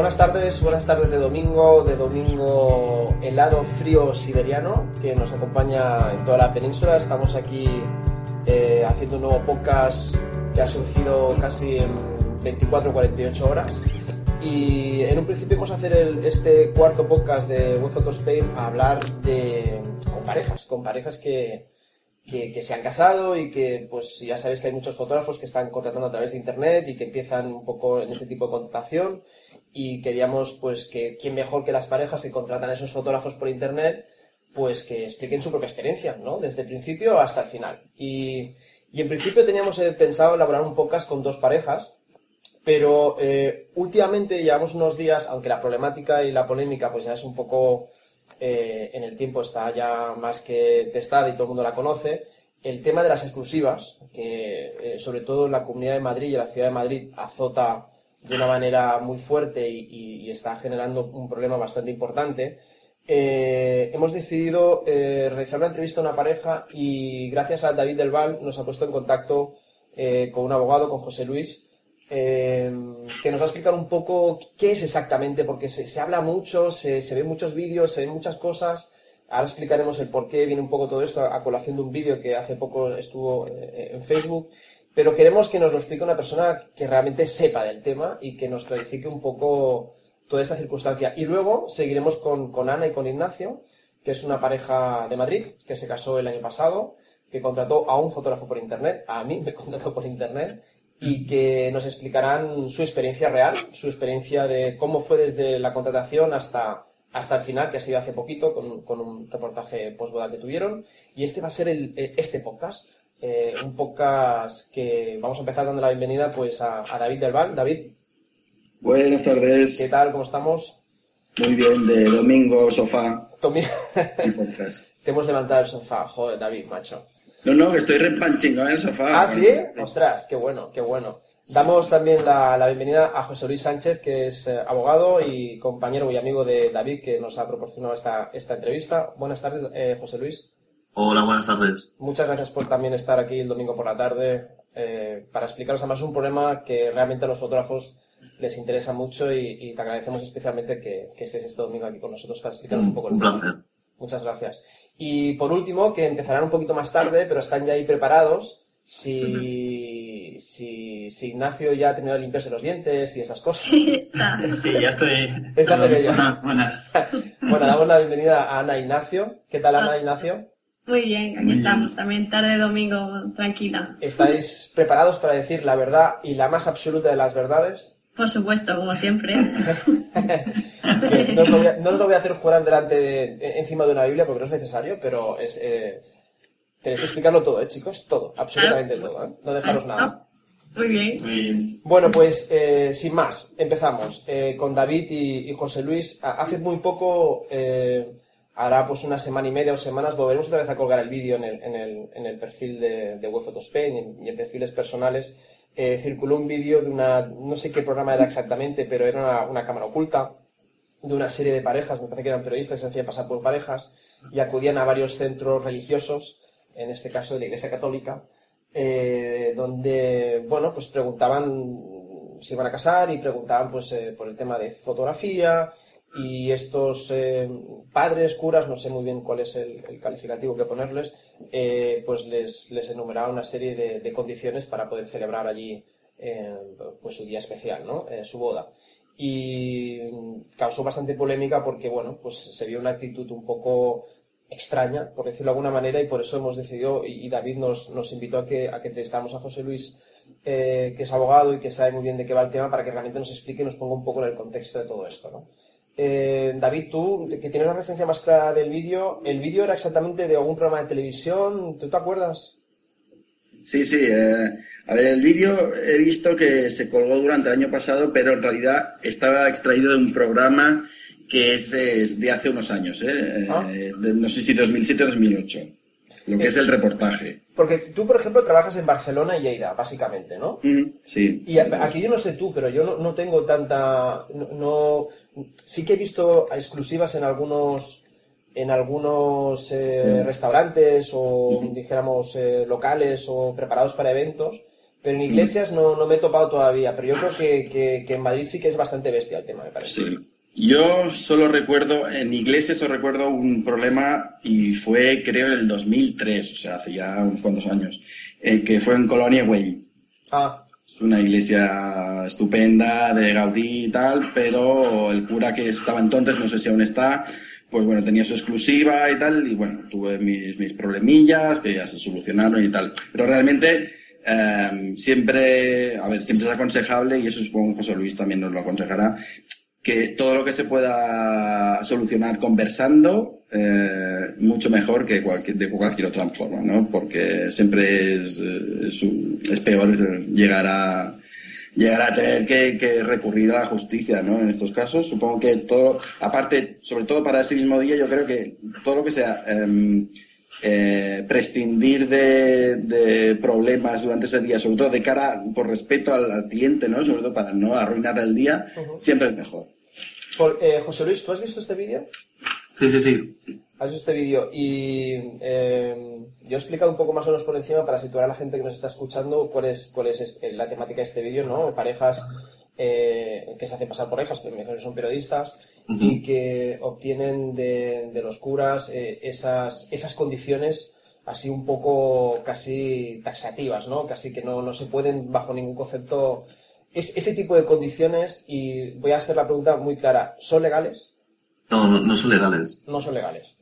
Buenas tardes, buenas tardes de domingo, de domingo helado, frío siberiano, que nos acompaña en toda la península. Estamos aquí eh, haciendo un nuevo podcast que ha surgido casi en 24 o 48 horas. Y en un principio vamos a hacer el- este cuarto podcast de Web Photo Spain a hablar de, con parejas, con parejas que, que, que se han casado y que, pues ya sabéis que hay muchos fotógrafos que están contratando a través de internet y que empiezan un poco en este tipo de contratación y queríamos, pues, que quién mejor que las parejas que contratan a esos fotógrafos por internet, pues que expliquen su propia experiencia, ¿no? Desde el principio hasta el final. Y, y en principio teníamos eh, pensado elaborar un podcast con dos parejas, pero eh, últimamente llevamos unos días, aunque la problemática y la polémica pues ya es un poco eh, en el tiempo está ya más que testada y todo el mundo la conoce, el tema de las exclusivas, que eh, sobre todo en la Comunidad de Madrid y en la Ciudad de Madrid azota de una manera muy fuerte y, está generando un problema bastante importante, eh, hemos decidido eh, realizar una entrevista a una pareja y gracias a David Del Val nos ha puesto en contacto eh, con un abogado, con José Luis, eh, que nos va a explicar un poco qué es exactamente, porque se, se habla mucho, se, se ven muchos vídeos, se ven muchas cosas. Ahora explicaremos el por qué viene un poco todo esto a colación de un vídeo que hace poco estuvo en Facebook. Pero queremos que nos lo explique una persona que realmente sepa del tema y que nos clarifique un poco toda esta circunstancia. Y luego seguiremos con, con Ana y con Ignacio, que es una pareja de Madrid que se casó el año pasado, que contrató a un fotógrafo por internet, a mí me contrató por internet, y que nos explicarán su experiencia real, su experiencia de cómo fue desde la contratación hasta, hasta el final, que ha sido hace poquito, con, con un reportaje postboda que tuvieron. Y este va a ser el, eh, este podcast, eh, un podcast que vamos a empezar dando la bienvenida pues a, a David Del Val. David, Buenas tardes. ¿qué tal? ¿Cómo estamos? Muy bien, de domingo, sofá y podcast. te hemos levantado el sofá, joder, David, macho. No, no, que estoy repanchingado en el sofá. Ah, ¿sí? Ostras, qué bueno, qué bueno. Damos también la, la bienvenida a José Luis Sánchez, que es eh, abogado y compañero y amigo de David, que nos ha proporcionado esta, esta entrevista. Buenas tardes, eh, José Luis. Hola, buenas tardes. Muchas gracias por también estar aquí el domingo por la tarde eh, para explicaros además un problema que realmente a los fotógrafos les interesa mucho y, y te agradecemos especialmente que, que estés este domingo aquí con nosotros para explicaros un poco el Un tema. placer. Muchas gracias. Y por último, que empezarán un poquito más tarde, pero están ya ahí preparados. Si, si, si Ignacio ya ha terminado de limpiarse los dientes y esas cosas. Sí, ya estoy. Esa se ve ya. Buenas, buenas. Bueno, damos la bienvenida a Ana Ignacio. ¿Qué tal, Ana Ignacio? Muy bien, aquí Muy estamos, también tarde de domingo, tranquila. ¿Estáis preparados para decir la verdad y la más absoluta de las verdades? Por supuesto, como siempre. Bien, no, os lo voy a, no os lo voy a hacer jurar delante de, encima de una Biblia porque no es necesario, pero es, eh, tenéis que explicarlo todo, ¿eh, chicos? Todo, absolutamente todo, ¿eh? No dejaros nada. Muy bien. Muy bien. Bueno, pues eh, sin más, empezamos eh, con David y, y José Luis. Hace muy poco, eh, hará pues una semana y media o semanas, volveremos otra vez a colgar el vídeo en el, en el, en el perfil de, de Web y en, y en perfiles personales. Eh, circuló un vídeo de una, no sé qué programa era exactamente, pero era una, cámara oculta de una serie de parejas, me parece que eran periodistas se hacían pasar por parejas y acudían a varios centros religiosos, en este caso de la Iglesia Católica, eh, donde, bueno, pues preguntaban si iban a casar y preguntaban pues eh, por el tema de fotografía y estos eh, padres, curas, no sé muy bien cuál es el, calificativo que ponerles, eh, pues les, enumeraban una serie de, condiciones para poder celebrar allí eh, pues su día especial, ¿no? Su boda y causó bastante polémica porque, bueno, pues se vio una actitud un poco extraña, por decirlo de alguna manera, y por eso hemos decidido, y David nos, nos invitó a que, a que entrevistáramos a José Luis, que es abogado y que sabe muy bien de qué va el tema, para que realmente nos explique y nos ponga un poco en el contexto de todo esto, ¿no? Eh, David, tú, que tienes la referencia más clara del vídeo, ¿el vídeo era exactamente de algún programa de televisión? ¿Tú te acuerdas? Sí, sí. eh, a ver, el vídeo he visto que se colgó durante el año pasado, pero en realidad estaba extraído de un programa que es, es de hace unos años, ¿eh? Ah. Eh, de- no sé si 2007 o 2008. Lo que es el reportaje. Porque tú, por ejemplo, trabajas en Barcelona y Lleida, básicamente, ¿no? Mm, Sí. Y aquí yo no sé tú, pero yo no, no tengo tanta. No, no- sí que he visto exclusivas en algunos en algunos eh, restaurantes o dijéramos eh, locales o preparados para eventos, Pero en iglesias no, no me he topado todavía. Pero yo creo que, que- que en Madrid sí que es bastante bestia el tema, me parece. Sí. Yo solo recuerdo, en iglesias solo recuerdo un problema y fue creo en el 2003, o sea, hace ya unos cuantos años, eh, que fue en Colonia Güell. Ah, Es una iglesia estupenda de Gaudí y tal, pero el cura que estaba entonces, no sé si aún está, pues bueno, tenía su exclusiva y tal, y bueno, tuve mis, mis problemillas que ya se solucionaron y tal. Pero realmente, eh, siempre, a ver, siempre es aconsejable, y eso supongo que José Luis también nos lo aconsejará, que todo lo que se pueda solucionar conversando, eh, mucho mejor que cualquier, de cualquier otra forma, ¿no? Porque siempre es, eh, peor llegar a, llegar a tener que, que recurrir a la justicia, ¿no? En estos casos, supongo que todo, aparte, sobre todo para ese mismo día, yo creo que todo lo que sea, em, eh, prescindir de, de problemas durante ese día, sobre todo de cara, por respeto al, al cliente, ¿no? Sobre todo para no arruinar el día, siempre es mejor. por- eh, José Luis, ¿tú has visto este vídeo? Sí, sí, sí. Has visto este vídeo y eh, yo he explicado un poco más o menos por encima para situar a la gente que nos está escuchando cuál es, cuál es este- la temática de este vídeo, ¿no? Parejas eh, que se hacen pasar por hijas, que mejor son periodistas, y que obtienen de, de los curas eh, esas, esas condiciones así un poco casi taxativas, ¿no? Casi que no, no se pueden bajo ningún concepto... Es, ese tipo de condiciones, y voy a hacer la pregunta muy clara, ¿son legales? No, no, no son legales. no son legales.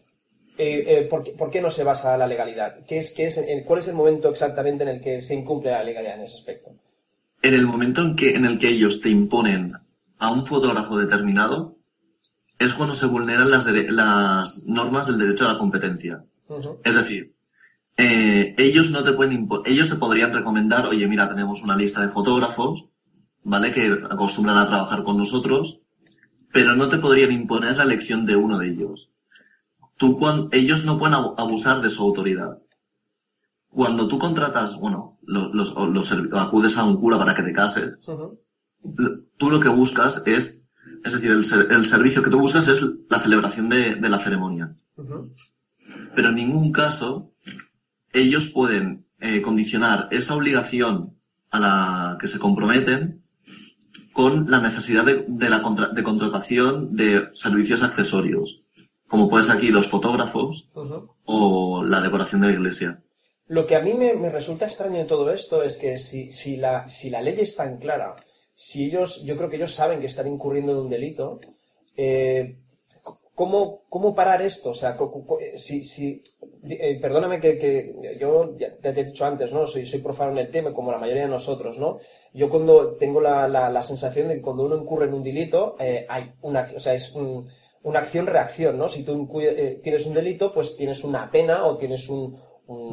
Eh, eh, ¿por, qué, por qué no se basa la legalidad? ¿Qué es, qué es, ¿Cuál es el momento exactamente en el que se incumple la legalidad en ese aspecto? En el momento en, que, en el que ellos te imponen a un fotógrafo determinado, es cuando se vulneran las, normas del derecho a la competencia. Es decir, eh, ellos no te pueden ellos te podrían recomendar, oye, mira, tenemos una lista de fotógrafos, ¿vale? Que acostumbran a trabajar con nosotros, pero no te podrían imponer la elección de uno de ellos. Tú, cuan- ellos no pueden abu- abusar de su autoridad. Cuando tú contratas, bueno, lo- los, acudes a un cura para que te cases, tú lo que buscas es, es decir, el, ser- el servicio que tú buscas es la celebración de, de la ceremonia. Pero en ningún caso ellos pueden eh, condicionar esa obligación a la que se comprometen con la necesidad de, de la contra- de contratación de servicios accesorios, como puede ser aquí los fotógrafos o la decoración de la iglesia. Lo que a mí me, me resulta extraño de todo esto es que si, si, la, si la ley es tan clara, si ellos, yo creo que ellos saben que están incurriendo en un delito, eh, ¿cómo, ¿cómo parar esto? O sea, eh, si, si, eh, perdóname que, que yo ya te he dicho antes, ¿no? Soy, soy profano en el tema, como la mayoría de nosotros, ¿no? Yo cuando tengo la, la, la sensación de que cuando uno incurre en un delito, eh, hay una, o sea, es un- una acción-reacción, ¿no? Si tú eh, tienes un delito, pues tienes una pena o tienes un-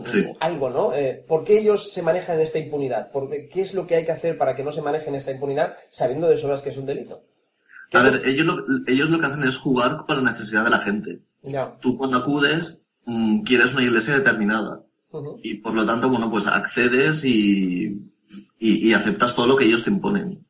Sí. algo, ¿no? Eh, ¿Por qué ellos se manejan en esta impunidad? ¿Por qué, ¿Qué es lo que hay que hacer para que no se manejen esta impunidad sabiendo de sobras que es un delito? ¿Qué A ver, ellos lo, ellos lo que hacen es jugar con la necesidad de la gente. Ya. Tú cuando acudes mm, quieres una iglesia determinada y por lo tanto, bueno, pues accedes y, y, y aceptas todo lo que ellos te imponen.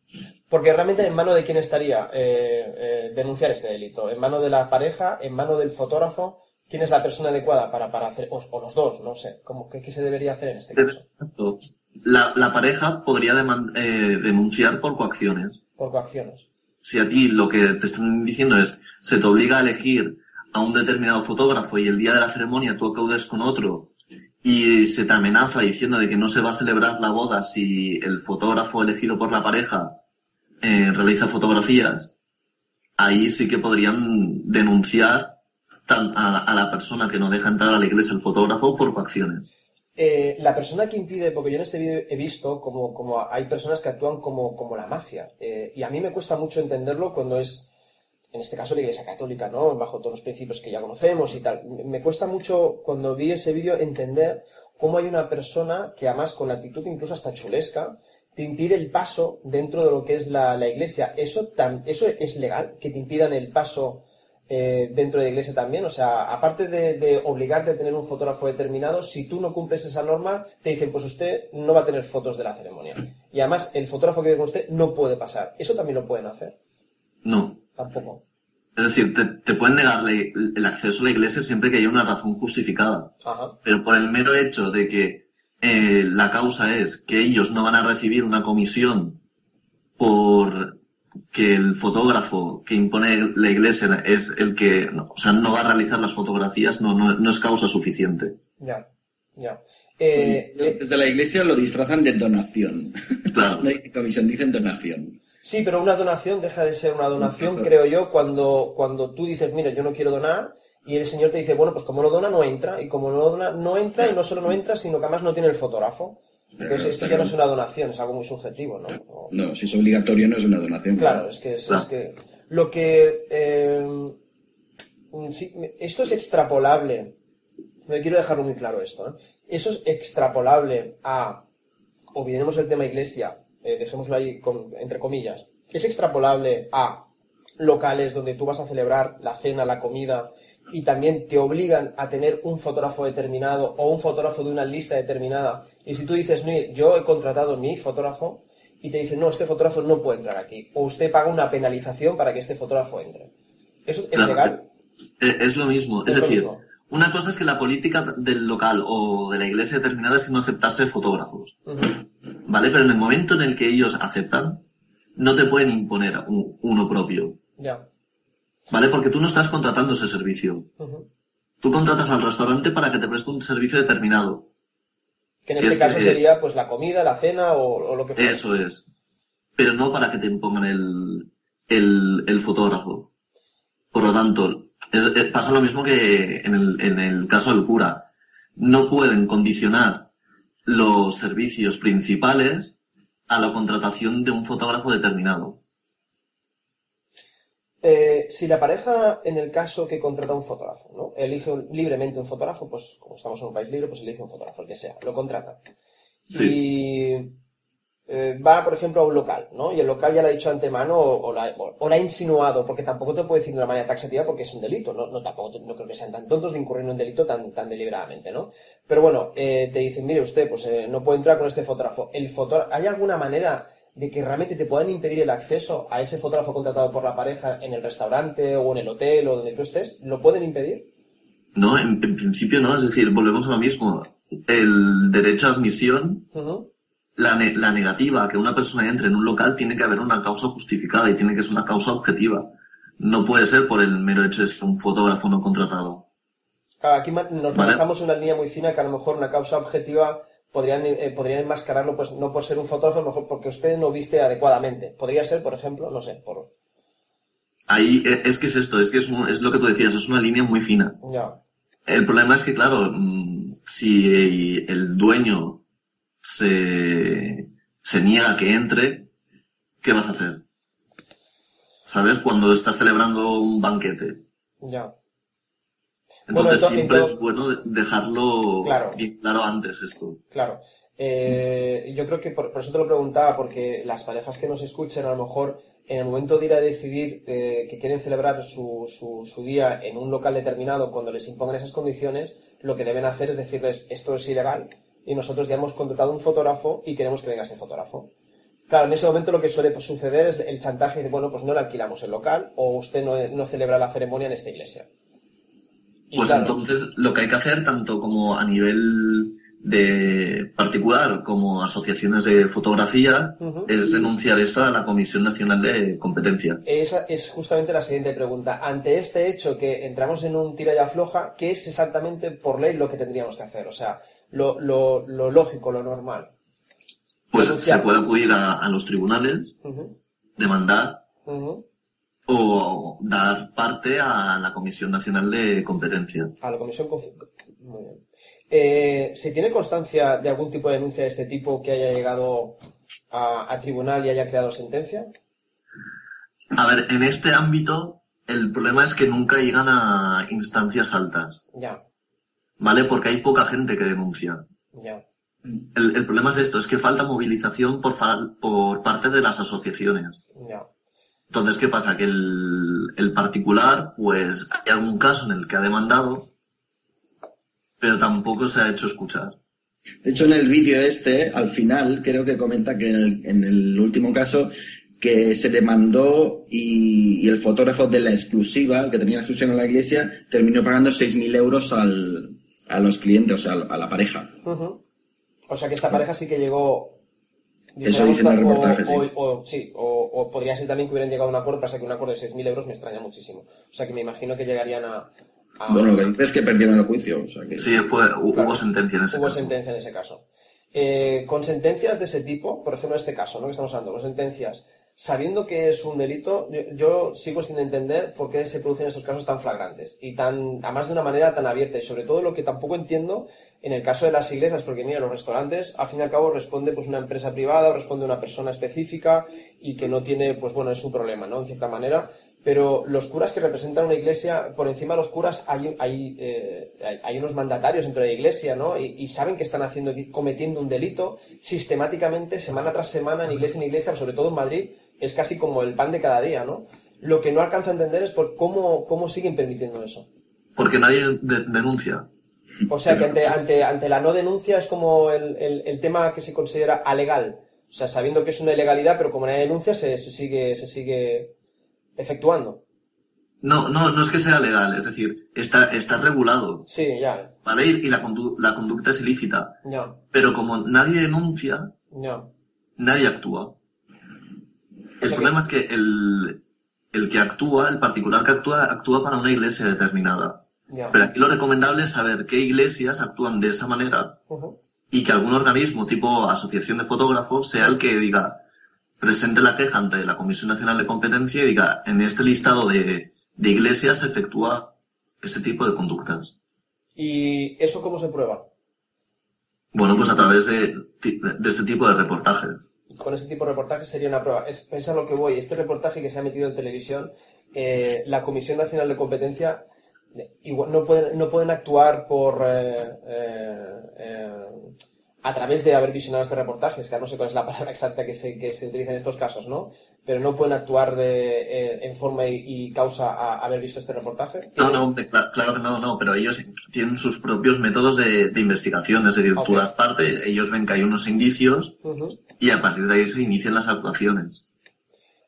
Porque realmente en mano de quién estaría eh, eh, denunciar este delito, en mano de la pareja, en mano del fotógrafo, quién es la persona adecuada para, para hacer, o, o los dos, no sé, ¿cómo, qué, qué se debería hacer en este caso? Exacto. La, la pareja podría eh, denunciar por coacciones. Por coacciones. Si a ti lo que te están diciendo es se te obliga a elegir a un determinado fotógrafo y el día de la ceremonia tú acudes con otro y se te amenaza diciendo de que no se va a celebrar la boda si el fotógrafo elegido por la pareja eh, realiza fotografías, ahí sí que podrían denunciar a, la persona que no deja entrar a la iglesia el fotógrafo por coacciones. Eh, la persona que impide, porque yo en este vídeo he visto como, como hay personas que actúan como, como la mafia, eh, y a mí me cuesta mucho entenderlo cuando es, en este caso, la Iglesia Católica, ¿no? Bajo todos los principios que ya conocemos y tal. Me- cuesta mucho, cuando vi ese vídeo, entender cómo hay una persona que, además, con actitud incluso hasta chulesca, te impide el paso dentro de lo que es la, la iglesia. ¿Eso, tan, ¿Eso es legal? ¿Que te impidan el paso eh, dentro de la iglesia también? O sea, aparte de, de obligarte a tener un fotógrafo determinado, si tú no cumples esa norma, te dicen, pues usted no va a tener fotos de la ceremonia. Y además, el fotógrafo que viene con usted no puede pasar. ¿Eso también lo pueden hacer? No. Tampoco. Es decir, te, te pueden negar la- el acceso a la iglesia siempre que haya una razón justificada. Ajá. Pero por el mero hecho de que eh, la causa es que ellos no van a recibir una comisión por que el fotógrafo que impone la iglesia es el que, no, o sea, no va a realizar las fotografías, no, no, no es causa suficiente. Ya, ya. Eh, eh, Desde la iglesia lo disfrazan de donación. Claro. No comisión, dicen donación. sí, pero una donación deja de ser una donación, creo yo, cuando, cuando tú dices, mira, yo no quiero donar, y el señor te dice, bueno, pues como no dona, no entra, y como no dona, no entra, y no solo no entra, sino que además no tiene el fotógrafo. Entonces esto ya no es una donación, es algo muy subjetivo, ¿no? O- No, si es obligatorio no es una donación. Claro, es que es, que lo que eh, esto es extrapolable. Me quiero dejarlo muy claro esto. ¿eh? Eso es extrapolable a olvidemos el tema iglesia, eh, dejémoslo ahí con- entre comillas. Es extrapolable a locales donde tú vas a celebrar la cena, la comida y también te obligan a tener un fotógrafo determinado o un fotógrafo de una lista determinada. Y si tú dices, mire, yo he contratado mi fotógrafo y te dicen, no, este fotógrafo no puede entrar aquí. O usted paga una penalización para que este fotógrafo entre. ¿Eso es Claro. legal? Eh, Es lo mismo. Es, decir, mismo. una cosa es que la política del local o de la iglesia determinada es que no aceptase fotógrafos. ¿Vale? Pero en el momento en el que ellos aceptan, no te pueden imponer un- uno propio. Ya. ¿Vale? Porque tú no estás contratando ese servicio. Tú contratas al restaurante para que te preste un servicio determinado. Que en este es caso que- sería pues la comida, la cena o, o lo que fuera. Eso es. Pero no para que te impongan el, el, el fotógrafo. Por lo tanto, es- es- pasa lo mismo que en el, en el caso del cura. No pueden condicionar los servicios principales a la contratación de un fotógrafo determinado. Eh, si la pareja, en el caso que contrata un fotógrafo, ¿no? elige un- libremente un fotógrafo, pues como estamos en un país libre, pues elige un fotógrafo, el que sea, lo contrata. Y eh, va, por ejemplo, a un local, ¿no? Y el local ya le ha dicho antemano o, o la, o- o la ha insinuado, porque tampoco te puede decir de una manera taxativa porque es un delito, ¿no? No, tampoco, no creo que sean tan tontos de incurrir en un delito tan, tan deliberadamente, ¿no? Pero bueno, eh, te dicen, mire usted, pues eh, no puede entrar con este fotógrafo. El fotógrafo, ¿hay alguna manera de que realmente te puedan impedir el acceso a ese fotógrafo contratado por la pareja en el restaurante o en el hotel o donde tú estés? ¿Lo pueden impedir? No, en, en principio no. Es decir, volvemos a lo mismo. El derecho a admisión Ujú. la, ne- la negativa a que una persona entre en un local tiene que haber una causa justificada y tiene que ser una causa objetiva. No puede ser por el mero hecho de ser un fotógrafo no contratado. Claro, aquí nos Vale. manejamos una línea muy fina que a lo mejor una causa objetiva podrían, eh, podrían enmascararlo, pues no por ser un fotógrafo, a lo mejor porque usted no viste adecuadamente. Podría ser, por ejemplo, no sé, por... Ahí e- es que es esto, es que es, un- es lo que tú decías, es una línea muy fina. Ya, El problema es que, claro, mm, si el dueño se, se niega a que entre, ¿qué vas a hacer? ¿Sabes? Cuando estás celebrando un banquete. ya. Entonces Bueno, siempre es bueno de- dejarlo Claro. bien claro antes esto. Claro. Eh, yo creo que por, por eso te lo preguntaba, porque las parejas que nos escuchen, a lo mejor en el momento de ir a decidir eh, que quieren celebrar su, su, su día en un local determinado, cuando les impongan esas condiciones, lo que deben hacer es decirles esto es ilegal y nosotros ya hemos contratado un fotógrafo y queremos que venga ese fotógrafo. Claro, en ese momento lo que suele suceder es el chantaje de, bueno, pues no le alquilamos el local o usted no, no celebra la ceremonia en esta iglesia. Pues claro, entonces lo que hay que hacer, tanto como a nivel de particular como asociaciones de fotografía, es denunciar esto a la Comisión Nacional de Competencia. Esa es justamente la siguiente pregunta. Ante este hecho que entramos en un tira y afloja, ¿qué es exactamente por ley lo que tendríamos que hacer? O sea, lo, lo, lo lógico, lo normal. Pues Denunciar. se puede acudir a, a los tribunales, demandar. O dar parte a la Comisión Nacional de Competencia. A la comisión. Muy bien. Eh, ¿Se tiene constancia de algún tipo de denuncia de este tipo que haya llegado a, a tribunal y haya creado sentencia? A ver, en este ámbito el problema es que nunca llegan a instancias altas, Ya, ¿vale? Porque hay poca gente que denuncia. ya. El, el problema es esto, es que falta movilización por, por parte de las asociaciones. Ya. Entonces, ¿qué pasa? Que el, el particular, pues hay algún caso en el que ha demandado, pero tampoco se ha hecho escuchar. De hecho, en el vídeo este, al final, creo que comenta que en el, en el último caso, que se demandó y, y el fotógrafo de la exclusiva, que tenía la exclusiva en la iglesia, terminó pagando 6.000 euros al, a los clientes, o sea, a la pareja. O sea que esta pareja sí que llegó. Eso dice en el dijéramos, reportaje, o, sí. o- o- sí, o, o podría ser también que hubieran llegado a un acuerdo, pasa que un acuerdo de 6.000 euros me extraña muchísimo. O sea que me imagino que llegarían a. a- Bueno, lo que dice es que perdieron el juicio. O sea que... Sí, fue, hu- Claro. hubo sentencia en ese Hubo caso. sentencia en ese caso. Eh, con sentencias de ese tipo, por ejemplo, en este caso, ¿no? Que estamos hablando, con sentencias, sabiendo que es un delito, yo, yo sigo sin entender por qué se producen estos casos tan flagrantes y tan, además de una manera tan abierta y sobre todo lo que tampoco entiendo en el caso de las iglesias, porque mira, los restaurantes, al fin y al cabo, responde pues una empresa privada, responde una persona específica y que no tiene, pues bueno, es su problema, ¿no? En cierta manera. Pero los curas que representan una iglesia, por encima de los curas hay, hay, eh, hay, hay unos mandatarios dentro de la iglesia, ¿no? Y, y saben que están haciendo, cometiendo un delito sistemáticamente, semana tras semana, en iglesia en iglesia, sobre todo en Madrid, es casi como el pan de cada día, ¿no? Lo que no alcanza a entender es por cómo, cómo siguen permitiendo eso. Porque nadie de- denuncia. O sea que ante, ante, ante la no denuncia es como el, el, el tema que se considera alegal. O sea, sabiendo que es una ilegalidad, pero como nadie denuncia, se, se sigue, se sigue efectuando. No, no, no es que sea legal, es decir, está, está regulado, Sí, ya, ¿vale? Y, y la, condu- la conducta es ilícita. ya, Pero como nadie denuncia, ya. nadie actúa. El problema es que el, el que actúa, el particular que actúa, actúa para una iglesia determinada. Pero aquí lo recomendable es saber qué iglesias actúan de esa manera y que algún organismo tipo asociación de fotógrafos sea el que diga, presente la queja ante la Comisión Nacional de Competencia y diga, en este listado de, de iglesias se efectúa ese tipo de conductas. ¿Y eso cómo se prueba? Bueno, pues a través de, de ese tipo de reportajes. Con ese tipo de reportajes sería una prueba. Es, es lo que voy. Este reportaje que se ha metido en televisión, eh, la Comisión Nacional de Competencia eh, no pueden, no pueden actuar por eh, eh, eh, a través de haber visionado este reportaje. Es que no sé cuál es la palabra exacta que se, que se utiliza en estos casos, ¿no? Pero no pueden actuar de, eh, en forma y, y causa a haber visto este reportaje. No, no, claro que no, no, pero ellos tienen sus propios métodos de, de investigación. Es decir, Ok. tú das parte, ellos ven que hay unos indicios y a partir de ahí se inician las actuaciones.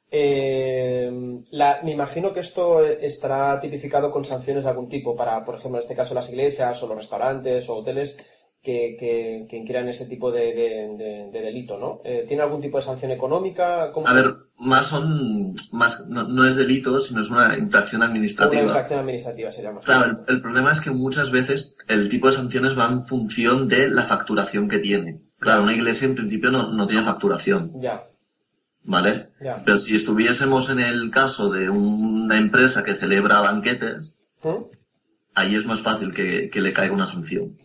Eh, la- me imagino que esto estará tipificado con sanciones de algún tipo para, por ejemplo, en este caso las iglesias o los restaurantes o hoteles que, que, que este tipo de, de- de- de delito, ¿no? Eh, ¿Tiene algún tipo de sanción económica? ¿Cómo A se- ver, más son, más, no, no es delito, sino es una infracción Una administrativa. infracción administrativa sería más. Claro, el, el problema es que muchas veces el tipo de sanciones va en función de la facturación que tiene. Claro, una iglesia en principio no, no tiene facturación, Ya, ¿vale? ya. Pero si estuviésemos en el caso de una empresa que celebra banquetes, ¿Mm? ahí es más fácil que, que le caiga una sanción.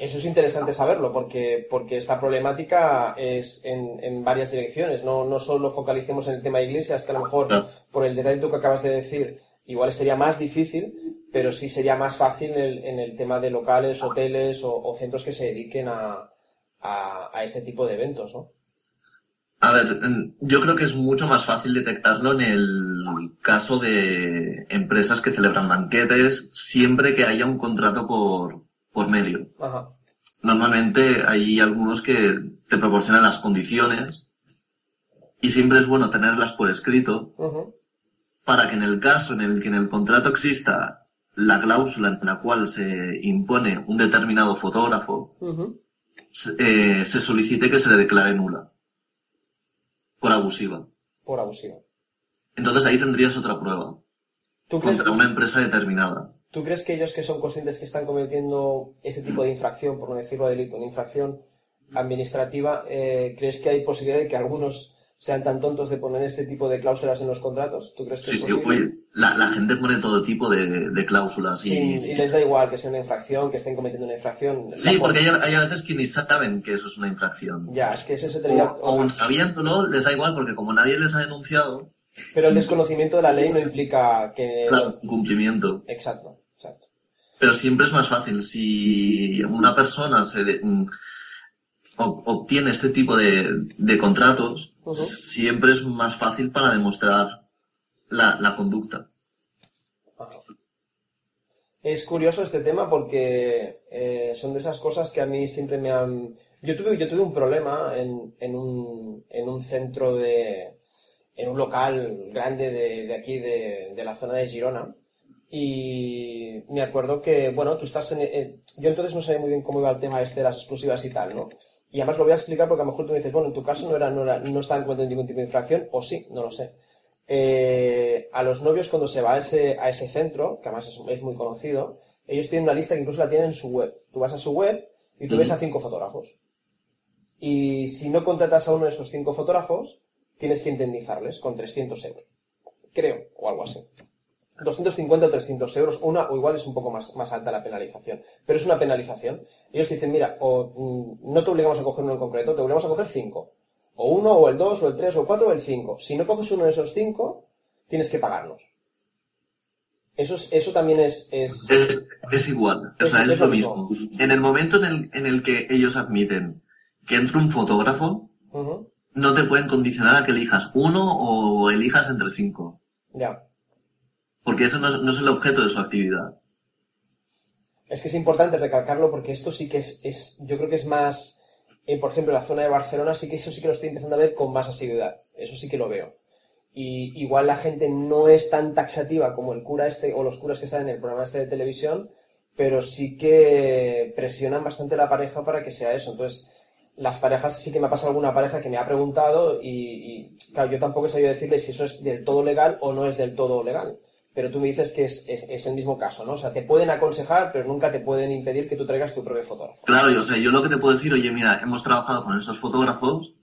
Eso es interesante saberlo porque, porque esta problemática es en, en varias direcciones. No, no solo focalicemos en el tema de iglesias, que a lo mejor por el detalle que acabas de decir, igual sería más difícil, pero sí sería más fácil en el, en el tema de locales, hoteles o, o centros que se dediquen a, a, a este tipo de eventos, ¿no? A ver, yo creo que es mucho más fácil detectarlo en el caso de empresas que celebran banquetes siempre que haya un contrato por, por medio. Ajá. Normalmente hay algunos que te proporcionan las condiciones y siempre es bueno tenerlas por escrito para que en el caso en el que en el contrato exista la cláusula en la cual se impone un determinado fotógrafo, eh, se solicite que se le declare nula por abusiva. Por abusivo. Entonces ahí tendrías otra prueba ¿Tú crees, contra una empresa determinada. ¿Tú crees que ellos que son conscientes que están cometiendo este tipo de infracción, por no decirlo delito, una infracción administrativa, eh, crees que hay posibilidad de que algunos sean tan tontos de poner este tipo de cláusulas en los contratos? ¿Tú crees que Sí, es sí, oye, la, la gente pone todo tipo de, de cláusulas y... Sí, les da igual que sea una infracción, que estén cometiendo una infracción. Sí, porque hay, hay a veces que ni saben que eso es una infracción. Ya, es que ese se O, tendría... aún sabiéndolo, les da igual porque como nadie les ha denunciado, Pero el desconocimiento de la ley no implica que... claro, cumplimiento. Exacto. Pero siempre es más fácil si una persona se de- mm, obtiene este tipo de, de contratos, siempre es más fácil para demostrar la, la conducta. Ajá. Es curioso este tema porque eh, son de esas cosas que a mí siempre me han... Yo tuve, yo tuve un problema en, en, un, en un centro de... en un local grande de, de aquí, de, de la zona de Girona. Y me acuerdo que, bueno, tú estás en... en- yo entonces no sabía muy bien cómo iba el tema este de las exclusivas y tal, ¿no? Y además lo voy a explicar porque a lo mejor tú me dices, bueno, en tu caso no, era, no, era, no estaban cometiendo ningún tipo de infracción, o sí, no lo sé. Eh, a los novios cuando se va a ese, a ese centro, que además es, es muy conocido, ellos tienen una lista que incluso la tienen en su web. Tú vas a su web y tú ves a cinco fotógrafos. Y si no contratas a uno de esos cinco fotógrafos, tienes que indemnizarles con 300 euros. Creo, o algo así. 250 o 300 euros, una o igual es un poco más, más alta la penalización. Pero es una penalización. Ellos dicen, mira, o mm, no te obligamos a coger uno en concreto, te obligamos a coger cinco. O uno, o el dos, o el tres, o el cuatro, o el cinco. Si no coges uno de esos cinco, tienes que pagarnos. Eso, es- eso también es, es, Es, es igual, o sea, es, lo mismo. mismo. En el momento en el, en el que ellos admiten que entre un fotógrafo, no te pueden condicionar a que elijas uno o elijas entre cinco. ya. Porque eso no es, no es el objeto de su actividad. Es que es importante recalcarlo porque esto sí que es, es yo creo que es más, eh, por ejemplo, en la zona de Barcelona sí que eso sí que lo estoy empezando a ver con más asiduidad. Eso sí que lo veo. Y igual la gente no es tan taxativa como el cura este o los curas que están en el programa este de televisión, pero sí que presionan bastante la pareja para que sea eso. Entonces, las parejas sí que me ha pasado alguna pareja que me ha preguntado y, y, claro, yo tampoco he sabido decirle si eso es del todo legal o no es del todo legal. Pero tú me dices que es, es, es el mismo caso, ¿no? O sea, te pueden aconsejar, pero nunca te pueden impedir que tú traigas tu propio fotógrafo. Claro, yo, o sea, yo lo que te puedo decir, oye, mira, hemos trabajado con esos fotógrafos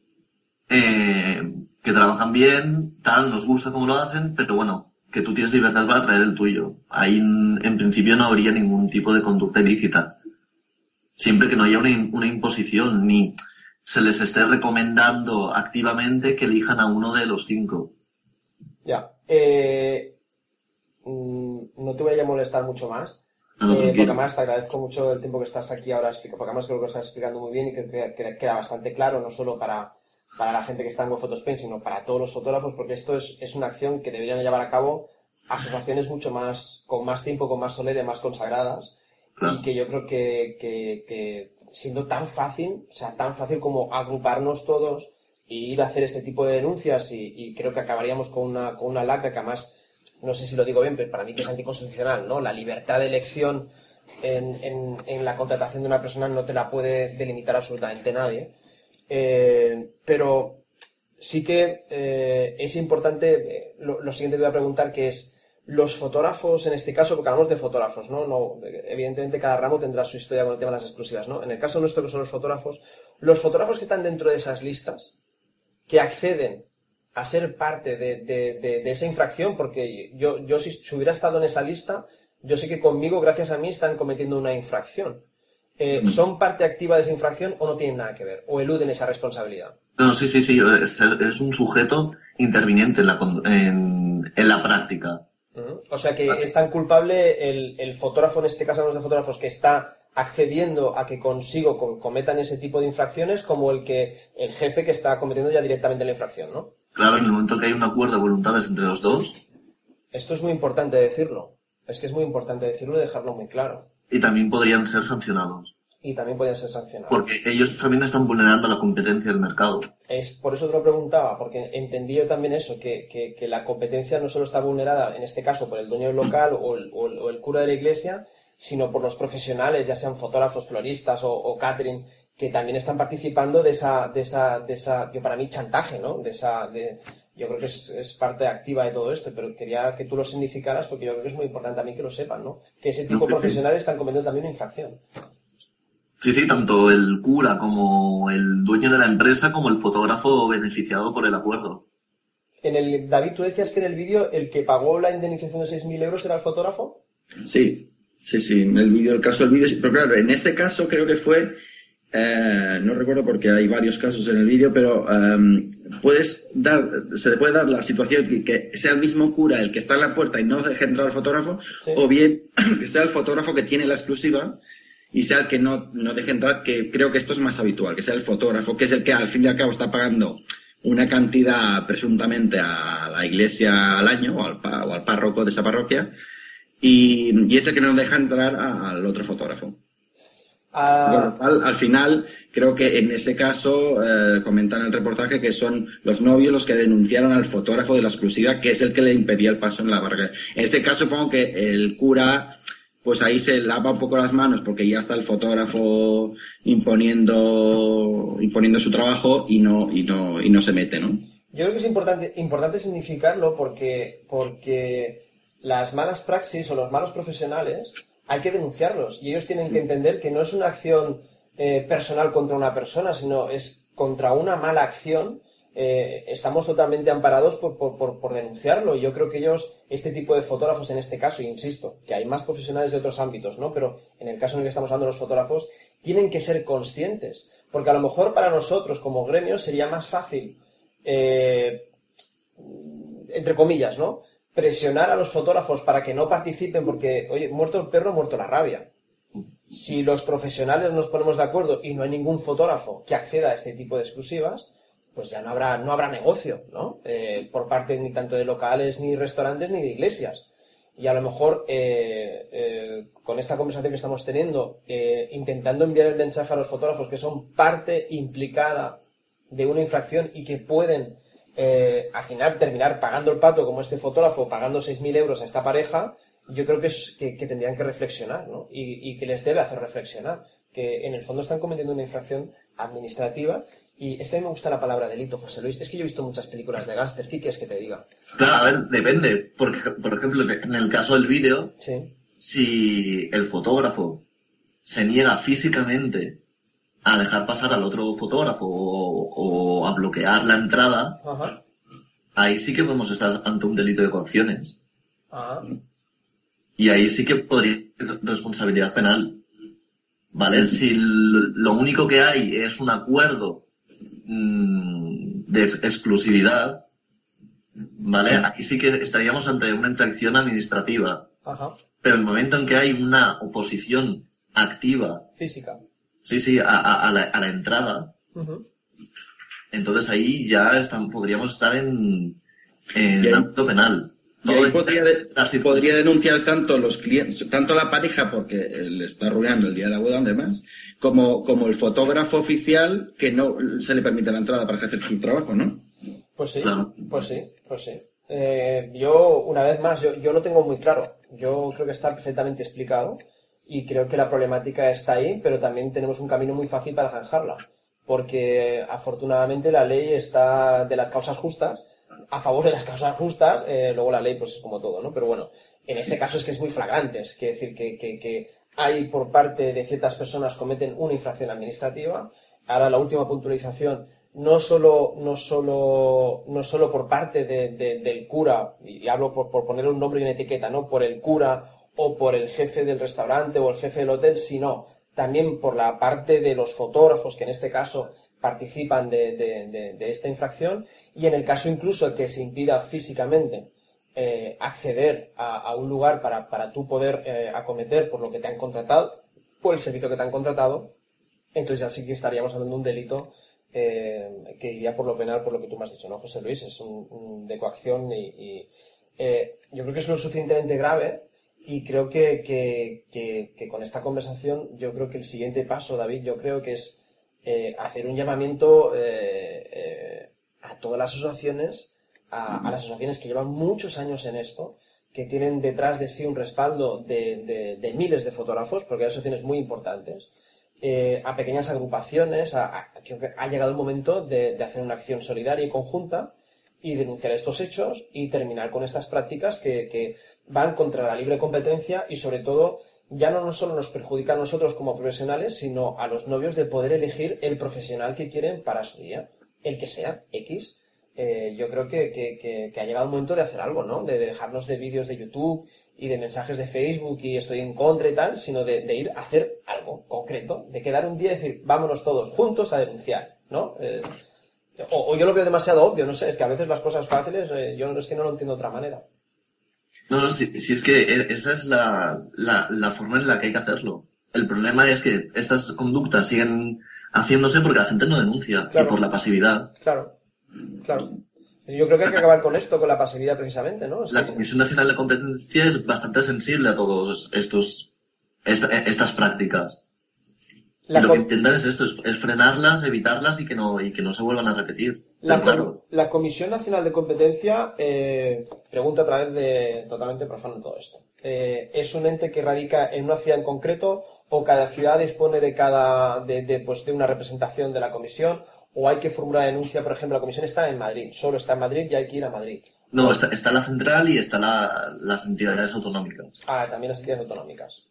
eh, que trabajan bien, tal, nos gusta cómo lo hacen, pero bueno, que tú tienes libertad para traer el tuyo. Ahí, en, principio, no habría ningún tipo de conducta ilícita. Siempre que no haya una, una imposición, ni se les esté recomendando activamente que elijan a uno de los cinco. Ya. Eh, mm, no te voy a molestar mucho más. No, no, eh, porque además te agradezco mucho el tiempo que estás aquí ahora porque además creo que lo estás explicando muy bien y que queda, bastante claro, no solo para, para la gente que está en Web Spain, sino para todos los fotógrafos, porque esto es, es una acción que deberían llevar a cabo asociaciones mucho más, con más tiempo, con más solera, más consagradas, Claro. y que yo creo que, que, que siendo tan fácil, o sea, tan fácil como agruparnos todos y ir a hacer este tipo de denuncias y, y creo que acabaríamos con una, con una lacra que además, no sé si lo digo bien, pero para mí que es anticonstitucional, ¿no? La libertad de elección en, en, la contratación de una persona no te la puede delimitar absolutamente nadie. Eh, pero sí que eh, es importante, eh, lo, lo siguiente que voy a preguntar que es, los fotógrafos, en este caso, porque hablamos de fotógrafos, ¿no? no evidentemente cada ramo tendrá su historia con el tema de las exclusivas, ¿no? En el caso nuestro que son los fotógrafos, los fotógrafos que están dentro de esas listas, que acceden a ser parte de, de- de- de esa infracción, porque yo, yo si, si hubiera estado en esa lista, yo sé que conmigo, gracias a mí, están cometiendo una infracción. Eh, ¿Son parte activa de esa infracción o no tienen nada que ver? ¿O eluden esa responsabilidad? No, sí, sí, sí, es, es un sujeto interviniente en la, en, en la práctica. O sea que es tan culpable el, el fotógrafo, en este caso hablamos de fotógrafos, que está accediendo a que consigo com- cometan ese tipo de infracciones como el que el jefe que está cometiendo ya directamente la infracción, ¿no? Claro, en el momento que hay un acuerdo de voluntades entre los dos, Esto es muy importante decirlo. Es que es muy importante decirlo y dejarlo muy claro. y también podrían ser sancionados. Y también podrían ser sancionados. Porque ellos también están vulnerando la competencia del mercado. Es por eso te lo preguntaba, porque entendí yo también eso, que, que- que la competencia no solo está vulnerada, en este caso, por el dueño del local o el, o el- o el cura de la iglesia, sino por los profesionales, ya sean fotógrafos, floristas o, o catering, que también están participando de esa, de esa, de esa, yo para mí, chantaje, ¿no? De esa, de, yo creo que es, es parte activa de todo esto, pero quería que tú lo significaras porque yo creo que es muy importante también que lo sepan, ¿no? Que ese tipo No, de sí. profesionales están cometiendo también una infracción. Sí, sí, tanto el cura como el dueño de la empresa como el fotógrafo beneficiado por el acuerdo. En el, David, tú decías que en el vídeo el que pagó la indemnización de 6.000 euros era el fotógrafo. Sí, sí, sí, el vídeo, el caso del vídeo, sí, pero claro, en ese caso creo que fue, eh, no recuerdo porque hay varios casos en el vídeo, pero em, puedes dar, se le puede dar la situación que, que sea el mismo cura el que está en la puerta y no deje entrar al fotógrafo, Sí. o bien que sea el fotógrafo que tiene la exclusiva y sea el que no, no deje entrar, que creo que esto es más habitual, que sea el fotógrafo, que es el que al fin y al cabo está pagando una cantidad presuntamente a la iglesia al año o al, o al párroco de esa parroquia y, y es el que no deja entrar al otro fotógrafo. Ah, Con lo cual, al final, creo que en ese caso, eh, comentan en el reportaje que son los novios los que denunciaron al fotógrafo de la exclusiva, que es el que le impedía el paso en la barca. En este caso, supongo que el cura pues ahí se lava un poco las manos porque ya está el fotógrafo imponiendo, imponiendo su trabajo y no, y no, y no se mete, ¿no? Yo creo que es importante, importante significarlo porque, porque las malas praxis o los malos profesionales hay que denunciarlos y ellos tienen que entender que no es una acción eh, personal contra una persona, sino es contra una mala acción. eh, estamos totalmente amparados por, por, por, por denunciarlo. Y yo creo que ellos, este tipo de fotógrafos en este caso, insisto, que hay más profesionales de otros ámbitos, ¿no? Pero en el caso en el que estamos hablando los fotógrafos, tienen que ser conscientes. Porque a lo mejor para nosotros como gremio sería más fácil eh, entre comillas, ¿no? Presionar a los fotógrafos para que no participen porque, oye, muerto el perro, muerto la rabia. Si los profesionales nos ponemos de acuerdo y no hay ningún fotógrafo que acceda a este tipo de exclusivas, pues ya no habrá, no habrá negocio, ¿no? Eh, por parte ni tanto de locales, ni restaurantes, ni de iglesias. Y a lo mejor, eh, eh, con esta conversación que estamos teniendo, eh, intentando enviar el mensaje a los fotógrafos que son parte implicada de una infracción y que pueden eh, al final terminar pagando el pato como este fotógrafo, pagando 6.000 euros a esta pareja, yo creo que, es, que, que tendrían que reflexionar, ¿no? Y, y que les debe hacer reflexionar, que en el fondo están cometiendo una infracción administrativa y es que a mí me gusta la palabra delito, José Luis. Es que yo he visto muchas películas de gángster. ¿Qué quieres que te diga? Claro, a ver, depende. Porque, por ejemplo, en el caso del vídeo, Sí. si el fotógrafo se niega físicamente a dejar pasar al otro fotógrafo o, o a bloquear la entrada, Ajá. ahí sí que podemos estar ante un delito de coacciones. Ajá. Y ahí sí que podría ser responsabilidad penal. ¿Vale? Si lo único que hay es un acuerdo mm, de ex- exclusividad, ¿vale? Aquí sí que estaríamos ante una infracción administrativa. Ajá. Pero el momento en que hay una oposición activa, Física. Sí, sí, a, a- a la, a la entrada, entonces ahí ya están, podríamos estar en, en Bien. ámbito penal. Y ahí podría, de- podría denunciar tanto los clientes, tanto la pareja porque le está arruinando el día de la boda además, como, como el fotógrafo oficial que no se le permite la entrada para hacer su trabajo, ¿no? Pues sí, Claro. pues sí, pues sí. Eh, yo, una vez más, yo, yo lo tengo muy claro. Yo creo que está perfectamente explicado y creo que la problemática está ahí, pero también tenemos un camino muy fácil para zanjarla. Porque afortunadamente la ley está de las causas justas, a favor de las causas justas, eh, luego la ley pues es como todo, ¿no? Pero bueno, en este caso es que es muy flagrante, es decir que, que, hay por parte de ciertas personas cometen una infracción administrativa. Ahora la última puntualización, no solo, no solo, no solo por parte de- de- del cura, y hablo por, por poner un nombre y una etiqueta, ¿no? Por el cura o por el jefe del restaurante o el jefe del hotel, sino también por la parte de los fotógrafos, que en este caso participan de, de- esta infracción, y en el caso incluso que se impida físicamente eh, acceder a, un lugar para, para tú poder eh, acometer por lo que te han contratado, por el servicio que te han contratado, entonces ya sí que estaríamos hablando de un delito eh, que iría por lo penal, por lo que tú me has dicho, ¿no, José Luis? Es un, de coacción y, y, yo creo que es lo suficientemente grave y creo que, que, que, con esta conversación, yo creo que el siguiente paso, David, yo creo que es eh, hacer un llamamiento eh, eh, a todas las asociaciones, a, a las asociaciones que llevan muchos años en esto, que tienen detrás de sí un respaldo de, de- miles de fotógrafos, porque hay asociaciones muy importantes, eh, a pequeñas agrupaciones, a, creo que ha llegado el momento de, hacer una acción solidaria y conjunta y denunciar estos hechos y terminar con estas prácticas que van contra la libre competencia y sobre todo ya no, solo nos perjudica a nosotros como profesionales, sino a los novios de poder elegir el profesional que quieren para su día, el que sea, X. Eh, yo creo que, que- ha llegado el momento de hacer algo, ¿no? De, de dejarnos de vídeos de YouTube y de mensajes de Facebook y estoy en contra y tal, sino de, ir a hacer algo concreto, de quedar un día y decir, vámonos todos juntos a denunciar, ¿no? Eh, o, o yo lo veo demasiado obvio, no sé, es que a veces las cosas fáciles, eh, yo es que no lo entiendo de otra manera. No, no, si, si es que e- esa es la, la, la forma en la que hay que hacerlo. El problema es que estas conductas siguen haciéndose porque la gente no denuncia Claro. y por la pasividad. Claro, claro. Yo creo que hay que acabar con esto, con la pasividad precisamente, ¿no? La Comisión Nacional de Competencia es bastante sensible a todos estos esta- estas prácticas. la y lo que intentan es esto, es, es frenarlas, evitarlas y que no y que no se vuelvan a repetir. La, claro, Comisión Nacional de Competencia eh, pregunta a través de totalmente profano todo esto. eh, es un ente que radica en una ciudad en concreto o cada ciudad dispone de cada de, de, pues, de una representación de la comisión o hay que formular denuncia, por ejemplo, la comisión está en Madrid, solo está en Madrid y hay que ir a Madrid. No, está, está la central y está la, las entidades autonómicas. Ah, también las entidades autonómicas.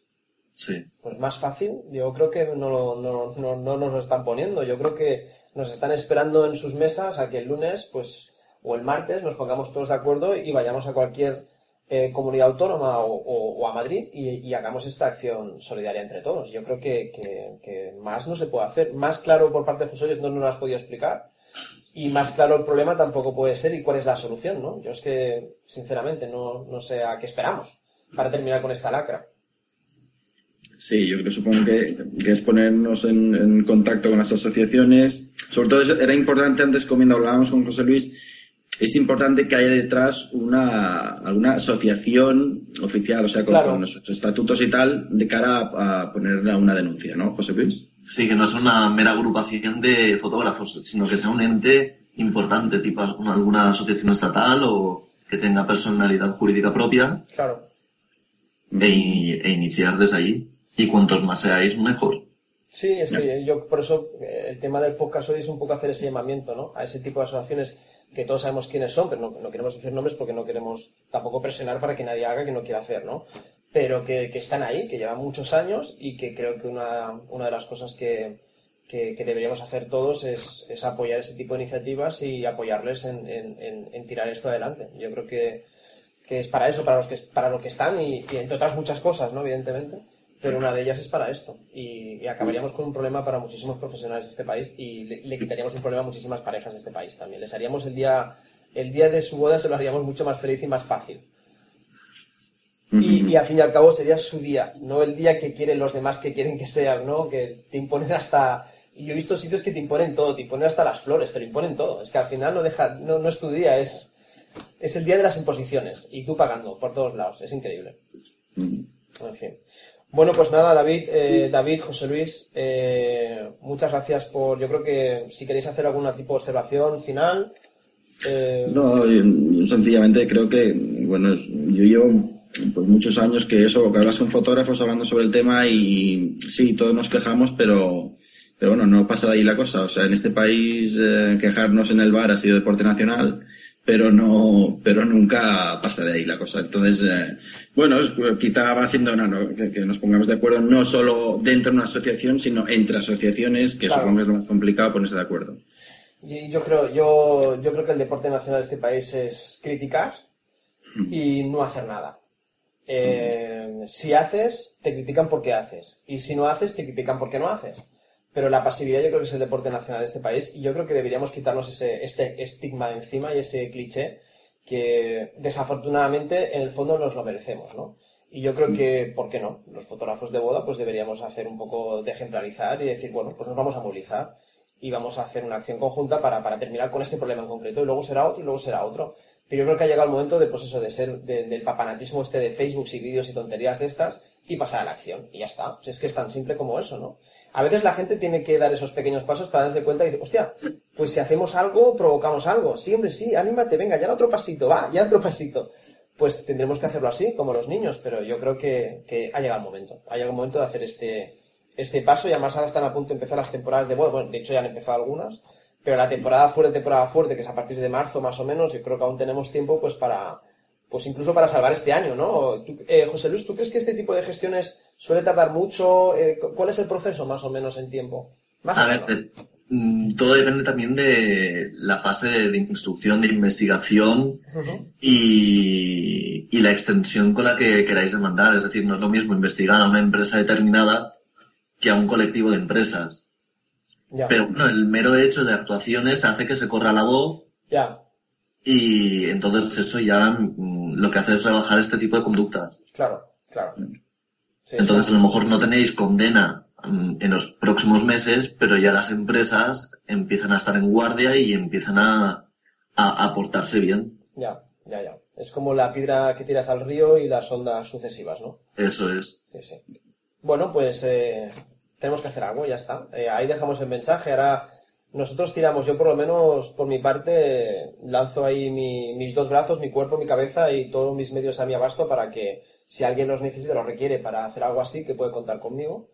Sí. Pues más fácil, yo creo que no, no, no, no nos lo están poniendo. Yo creo que nos están esperando en sus mesas a que el lunes, pues, o el martes nos pongamos todos de acuerdo y vayamos a cualquier eh, comunidad autónoma o, a Madrid y, hagamos esta acción solidaria entre todos. Yo creo que, más no se puede hacer. Más claro por parte de José no nos lo has podido explicar. Y más claro el problema tampoco puede ser y cuál es la solución, ¿no? Yo es que, sinceramente, no, no sé a qué esperamos para terminar con esta lacra. Sí, yo creo, supongo que, es ponernos en contacto con las asociaciones. Sobre todo eso era importante antes, cuando hablábamos con José Luis, es importante que haya detrás una, alguna asociación oficial, o sea, con, Claro. con sus estatutos y tal, de cara a, a poner una denuncia, ¿no, José Luis? Sí, que no es una mera agrupación de fotógrafos, sino que sea un ente importante, tipo una- alguna asociación estatal o que tenga personalidad jurídica propia Claro. e, e iniciar desde ahí. Y cuantos más seáis, mejor. Sí, es que yo por eso eh, el tema del podcast hoy es un poco hacer ese llamamiento, ¿no? A ese tipo de asociaciones que todos sabemos quiénes son, pero no, no queremos decir nombres porque no queremos tampoco presionar para que nadie haga que no quiera hacer, ¿no? Pero que, que están ahí, que llevan muchos años y que creo que una, una de las cosas que, que, deberíamos hacer todos es, es apoyar ese tipo de iniciativas y apoyarles en, en- en- en tirar esto adelante. Yo creo que, que es para eso, para los que para lo que están y, y entre otras muchas cosas, ¿no? Evidentemente. Pero una de ellas es para esto. Y, y acabaríamos con un problema para muchísimos profesionales de este país y le, le quitaríamos un problema a muchísimas parejas de este país también. Les haríamos el día, el día de su boda se lo haríamos mucho más feliz y más fácil. Y, y al fin y al cabo sería su día, no el día que quieren los demás que quieren que sea, ¿no? Que te imponen hasta... Y yo he visto sitios que te imponen todo, te imponen hasta las flores, te lo imponen todo. Es que al final no deja, no, no es tu día, es, es el día de las imposiciones. Y tú pagando por todos lados, es increíble. En fin. Bueno, pues nada, David, eh, David, José Luis, eh, muchas gracias por. Yo creo que si queréis hacer algún tipo de observación final. eh, No, yo sencillamente creo que, bueno, yo llevo pues, muchos años que eso, que hablas con fotógrafos hablando sobre el tema y sí, todos nos quejamos, pero, pero bueno, no pasa de ahí la cosa. O sea, en este país eh, quejarnos en el bar ha sido deporte nacional, pero no, pero nunca pasa de ahí la cosa. Entonces, eh, bueno, es- quizá va siendo no, que, que nos pongamos de acuerdo no solo dentro de una asociación, sino entre asociaciones, que Claro. supongo es lo más complicado ponerse de acuerdo. Y yo creo, yo, yo creo que el deporte nacional de este país es criticar y no hacer nada. Eh, si haces, te critican porque haces. Y si no haces, te critican porque no haces. Pero la pasividad yo creo que es el deporte nacional de este país y yo creo que deberíamos quitarnos ese, este estigma de encima y ese cliché que desafortunadamente en el fondo nos lo merecemos, ¿no? Y yo creo que, ¿por qué no? Los fotógrafos de boda pues deberíamos hacer un poco de ejemplarizar y decir, bueno, pues nos vamos a movilizar y vamos a hacer una acción conjunta para, para terminar con este problema en concreto y luego será otro y luego será otro. Pero yo creo que ha llegado el momento de, pues eso, de ser, de- del papanatismo este de Facebook y vídeos y tonterías de estas y pasar a la acción. Y ya está. Pues es que es tan simple como eso, ¿no? A veces la gente tiene que dar esos pequeños pasos para darse cuenta y decir, hostia, pues si hacemos algo, provocamos algo. Sí, hombre, sí, anímate, venga, ya otro pasito, va, ya otro pasito. Pues tendremos que hacerlo así, como los niños, pero yo creo que, que ha llegado el momento. Ha llegado el momento de hacer este, este paso y además ahora están a punto de empezar las temporadas de boda. Bueno, de hecho ya han empezado algunas, pero la temporada fuerte, temporada fuerte, que es a partir de marzo más o menos, yo creo que aún tenemos tiempo pues para, pues incluso para salvar este año, ¿no? Eh, José Luis, ¿tú crees que este tipo de gestiones suele tardar mucho? Eh, cu- ¿Cuál es el proceso más o menos en tiempo? Más o A ver, menos. de- mm, todo depende también de la fase de, instrucción, de investigación y, y la extensión con la que queráis demandar. Es decir, no es lo mismo investigar a una empresa determinada que a un colectivo de empresas. Ya, Pero bueno, el mero hecho de actuaciones hace que se corra la voz ya, y entonces eso ya mm, lo que hace es rebajar este tipo de conductas. claro, claro. Sí, Entonces sí. a lo mejor no tenéis condena mm, en los próximos meses, pero ya las empresas empiezan a estar en guardia y empiezan a, a, a portarse bien. Ya, ya, ya. Es como la piedra que tiras al río y las ondas sucesivas, ¿no? Eso es. Sí, sí. Bueno, pues eh, tenemos que hacer algo, ya está. Eh, ahí dejamos el mensaje. Ahora nosotros tiramos, yo por lo menos por mi parte lanzo ahí mi- mis dos brazos, mi cuerpo, mi cabeza y todos mis medios a mi abasto para que si alguien los necesita, los requiere para hacer algo así, que puede contar conmigo.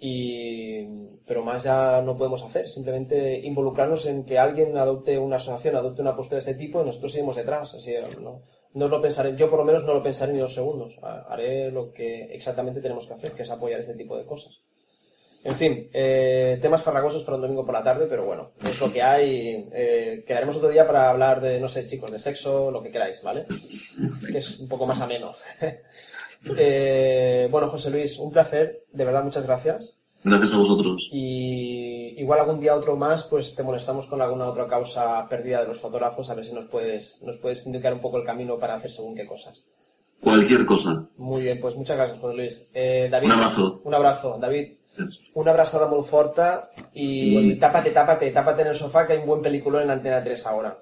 Y, pero más ya no podemos hacer, simplemente involucrarnos en que alguien adopte una asociación, adopte una postura de este tipo y nosotros seguimos detrás. Así, no, no lo pensaré, yo por lo menos no lo pensaré ni dos segundos. Ha- Haré lo que exactamente tenemos que hacer, que es apoyar este tipo de cosas. En fin, eh, temas farragosos para un domingo por la tarde, pero bueno, es lo que hay. Eh, quedaremos otro día para hablar de, no sé, chicos, de sexo, lo que queráis, ¿vale? Que es un poco más ameno. Eh, bueno, José Luis, un placer, de verdad, muchas gracias. Gracias a vosotros. Y igual algún día otro más, pues te molestamos con alguna otra causa perdida de los fotógrafos, a ver si nos puedes, nos puedes indicar un poco el camino para hacer según qué cosas. Cualquier cosa. Muy bien, pues muchas gracias, José Luis. Eh, David, Un abrazo. Un abrazo, David. Una abrazada muy fuerte y Igualmente. tápate, tápate, tápate en el sofá que hay un buen película en la antena 3 ahora.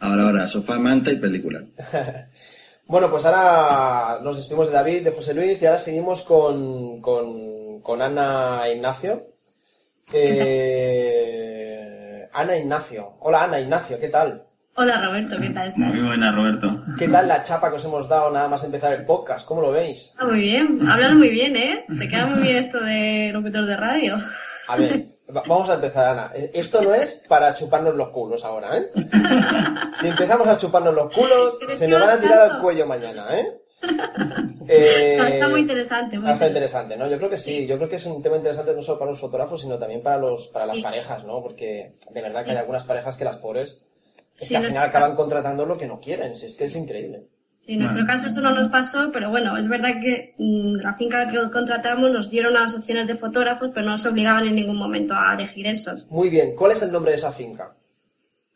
Ahora, ahora, sofá, manta y película. Bueno, pues ahora nos despedimos de David, de José Luis y ahora seguimos con, con, con Ana Ignacio. Eh, Ana Ignacio. Hola Ana Ignacio, ¿qué tal? Hola Roberto, ¿qué tal Muy estás? buena, Roberto. ¿Qué tal la chapa que os hemos dado nada más empezar el podcast? ¿Cómo lo veis? Ah, muy bien, hablas muy bien, ¿eh? Te queda muy bien esto de locutor de radio. A ver, va- vamos a empezar, Ana. Eh, Esto no es para chuparnos los culos ahora, ¿eh? Si empezamos a chuparnos los culos, se me van a tirar al cuello mañana, ¿eh? Eh, Ah, Está muy interesante, muy Ah, Está interesante. interesante, ¿no? Yo creo que sí, yo creo que es un tema interesante no solo para los fotógrafos, sino también para los para las parejas, ¿no? Porque de verdad que hay algunas parejas que las pobres es Sí, que al final acaban contratando lo que no quieren, si es que es increíble. Sí, en nuestro caso eso no nos pasó, pero bueno, es verdad que mm, la finca que contratamos nos dieron unas opciones de fotógrafos, pero no nos obligaban en ningún momento a elegir esos. Muy bien, ¿cuál es el nombre de esa finca?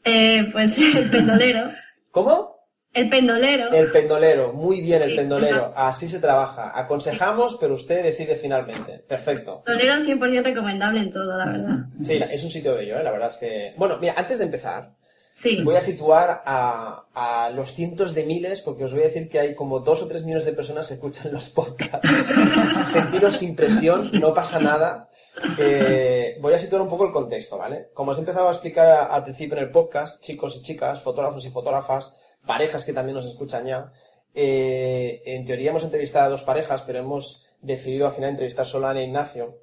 Eh, pues el pendolero. ¿Cómo? El pendolero. El pendolero, muy bien el pendolero, así se trabaja. Aconsejamos, pero usted decide finalmente. Perfecto. Pendolero 100% recomendable en todo, la verdad. Sí, es un sitio bello, ¿eh? la verdad es que... Bueno, mira, antes de empezar, Sí. voy a situar a, a los cientos de miles, porque os voy a decir que hay como dos o tres millones de personas que escuchan los podcasts. Sentiros sin presión, no pasa nada. Eh, voy a situar un poco el contexto, ¿vale? Como os he empezado a explicar a- al principio en el podcast, chicos y chicas, fotógrafos y fotógrafas, parejas que también nos escuchan ya, eh, en teoría hemos entrevistado a dos parejas, pero hemos decidido al final entrevistar solo a Ana e Ignacio,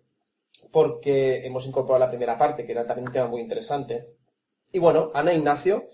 porque hemos incorporado la primera parte, que era también un tema muy interesante. Y bueno, Ana e Ignacio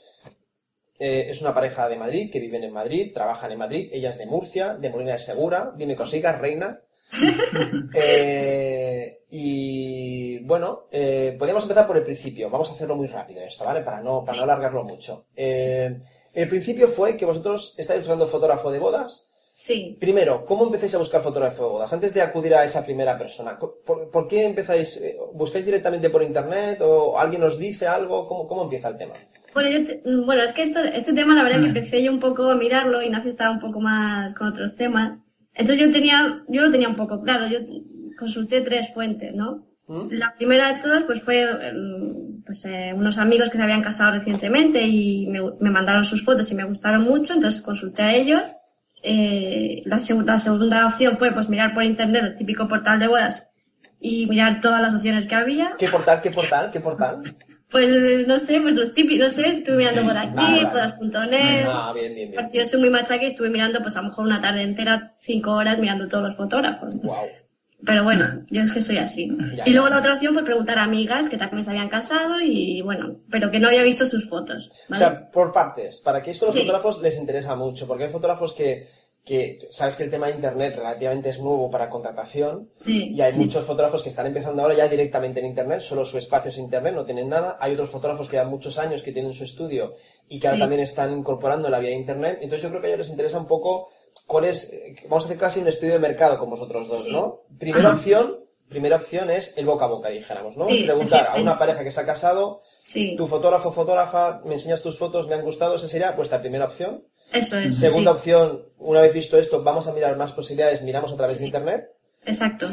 eh, es una pareja de Madrid, que viven en Madrid, trabajan en Madrid, ella es de Murcia, de Molina de Segura, dime cositas, reina. Eh, y bueno, eh, podríamos empezar por el principio, vamos a hacerlo muy rápido esto, ¿vale? Para no, para no alargarlo mucho. El principio fue que vosotros estáis buscando fotógrafo de bodas. Sí. Primero, ¿cómo empezáis a buscar fotógrafo de bodas? Antes de acudir a esa primera persona, ¿por, por qué empezáis? eh, ¿Buscáis directamente por internet o alguien os dice algo? ¿Cómo, cómo empieza el tema? Bueno, yo te- mm, bueno, es que esto, este tema la verdad que empecé yo un poco a mirarlo y Ignacio estaba un poco más con otros temas. Entonces yo tenía, yo lo tenía un poco claro, yo consulté tres fuentes, ¿no? La primera de todas pues fue mm, pues, eh, unos amigos que se habían casado recientemente y me, me mandaron sus fotos y me gustaron mucho, entonces consulté a ellos. Eh, la, seg- la segunda opción fue pues mirar por internet el típico portal de bodas y mirar todas las opciones que había. ¿Qué portal, qué portal, qué portal? Pues no sé, pues los típicos, no sé, estuve mirando Sí, por aquí, bodas.net. Ah, bien, bien, bien. Porque yo soy muy machaca y estuve mirando pues a lo mejor una tarde entera, cinco horas mirando todos los fotógrafos. Wow. Pero bueno, yo es que soy así. Ya, y luego ya. la otra opción fue preguntar a amigas que también se habían casado y bueno, pero que no había visto sus fotos. O sea, por partes, para que esto a los Sí. fotógrafos les interesa mucho, porque hay fotógrafos que, que, sabes que el tema de internet relativamente es nuevo para contratación, sí, y hay sí. muchos fotógrafos que están empezando ahora ya directamente en internet, solo su espacio es internet, no tienen nada, hay otros fotógrafos que llevan muchos años que tienen su estudio y que ahora también están incorporando la vía de internet, entonces yo creo que a ellos les interesa un poco cuál es, eh, vamos a hacer casi un estudio de mercado con vosotros dos, Sí. ¿no? Primera Ajá. opción, primera opción es el boca a boca, dijéramos, ¿no? Sí, Preguntar sí. a una pareja que se ha casado, Sí, tu fotógrafo, fotógrafa, me enseñas tus fotos, me han gustado, esa sería vuestra primera opción. eso es. Segunda sí. opción, una vez visto esto, vamos a mirar más posibilidades, miramos a través de internet. Exacto.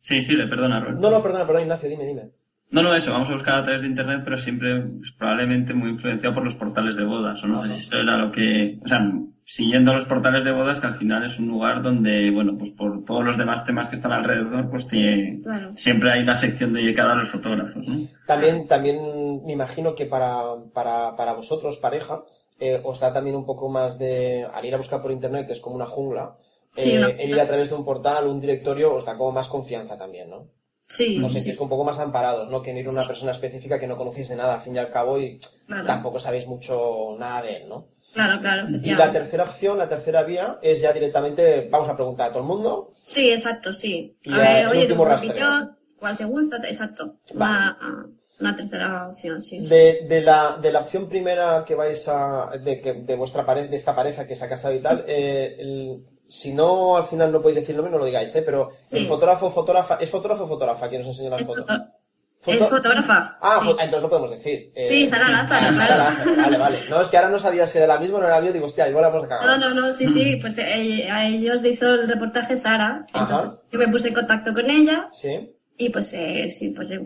Sí, sí. Le perdona. No, no, perdona, perdona, Ignacio, dime, dime. No, no, eso, vamos a buscar a través de internet, pero siempre pues, probablemente muy influenciado por los portales de bodas, o no sé si eso era lo que, o sea, siguiendo los portales de bodas, que al final es un lugar donde, bueno, pues por todos los demás temas que están alrededor, pues tiene, Claro. siempre hay una sección dedicada a los fotógrafos, ¿no? También, también me imagino que para, para, para vosotros, pareja, eh, os da también un poco más de, al ir a buscar por internet, que es como una jungla, Sí, eh, el ir a través de un portal, un directorio, os da como más confianza también, ¿no? Sí, Os sí, sentís un poco más amparados, ¿no? Que en ir a una persona específica que no conocéis de nada, al fin y al cabo, y tampoco sabéis mucho nada de él, ¿no? claro, claro, Y la tercera opción, la tercera vía, es ya directamente, vamos a preguntar a todo el mundo, Sí, exacto, sí. Y A ver, oye, último tu rastreo. opinión, ¿cuál te gusta? Exacto. Vale. Una, una tercera opción, sí. sí. De, de la, de la opción primera que vais a. de, que- de vuestra pareja, de esta pareja que se ha casado y tal, eh, el- si no al final no podéis decir nombre, no lo digáis, ¿eh? Pero Sí. el fotógrafo, fotógrafa, ¿es fotógrafo o fotógrafa quien nos enseña las Es, fotos? foto- Foto- es fotógrafa. Ah, sí. fo- entonces lo podemos decir. Eh, Sí, Sara Lázaro, ah, Sara. Lázaro, Vale, vale. No, es que ahora no sabía si era la misma o no era la digo, hostia, igual la hemos No, cagado. no, no, sí, sí, pues eh, a ellos le hizo el reportaje Sara. Ajá. Entonces yo me puse en contacto con ella Sí. Y pues eh, sí, pues eh,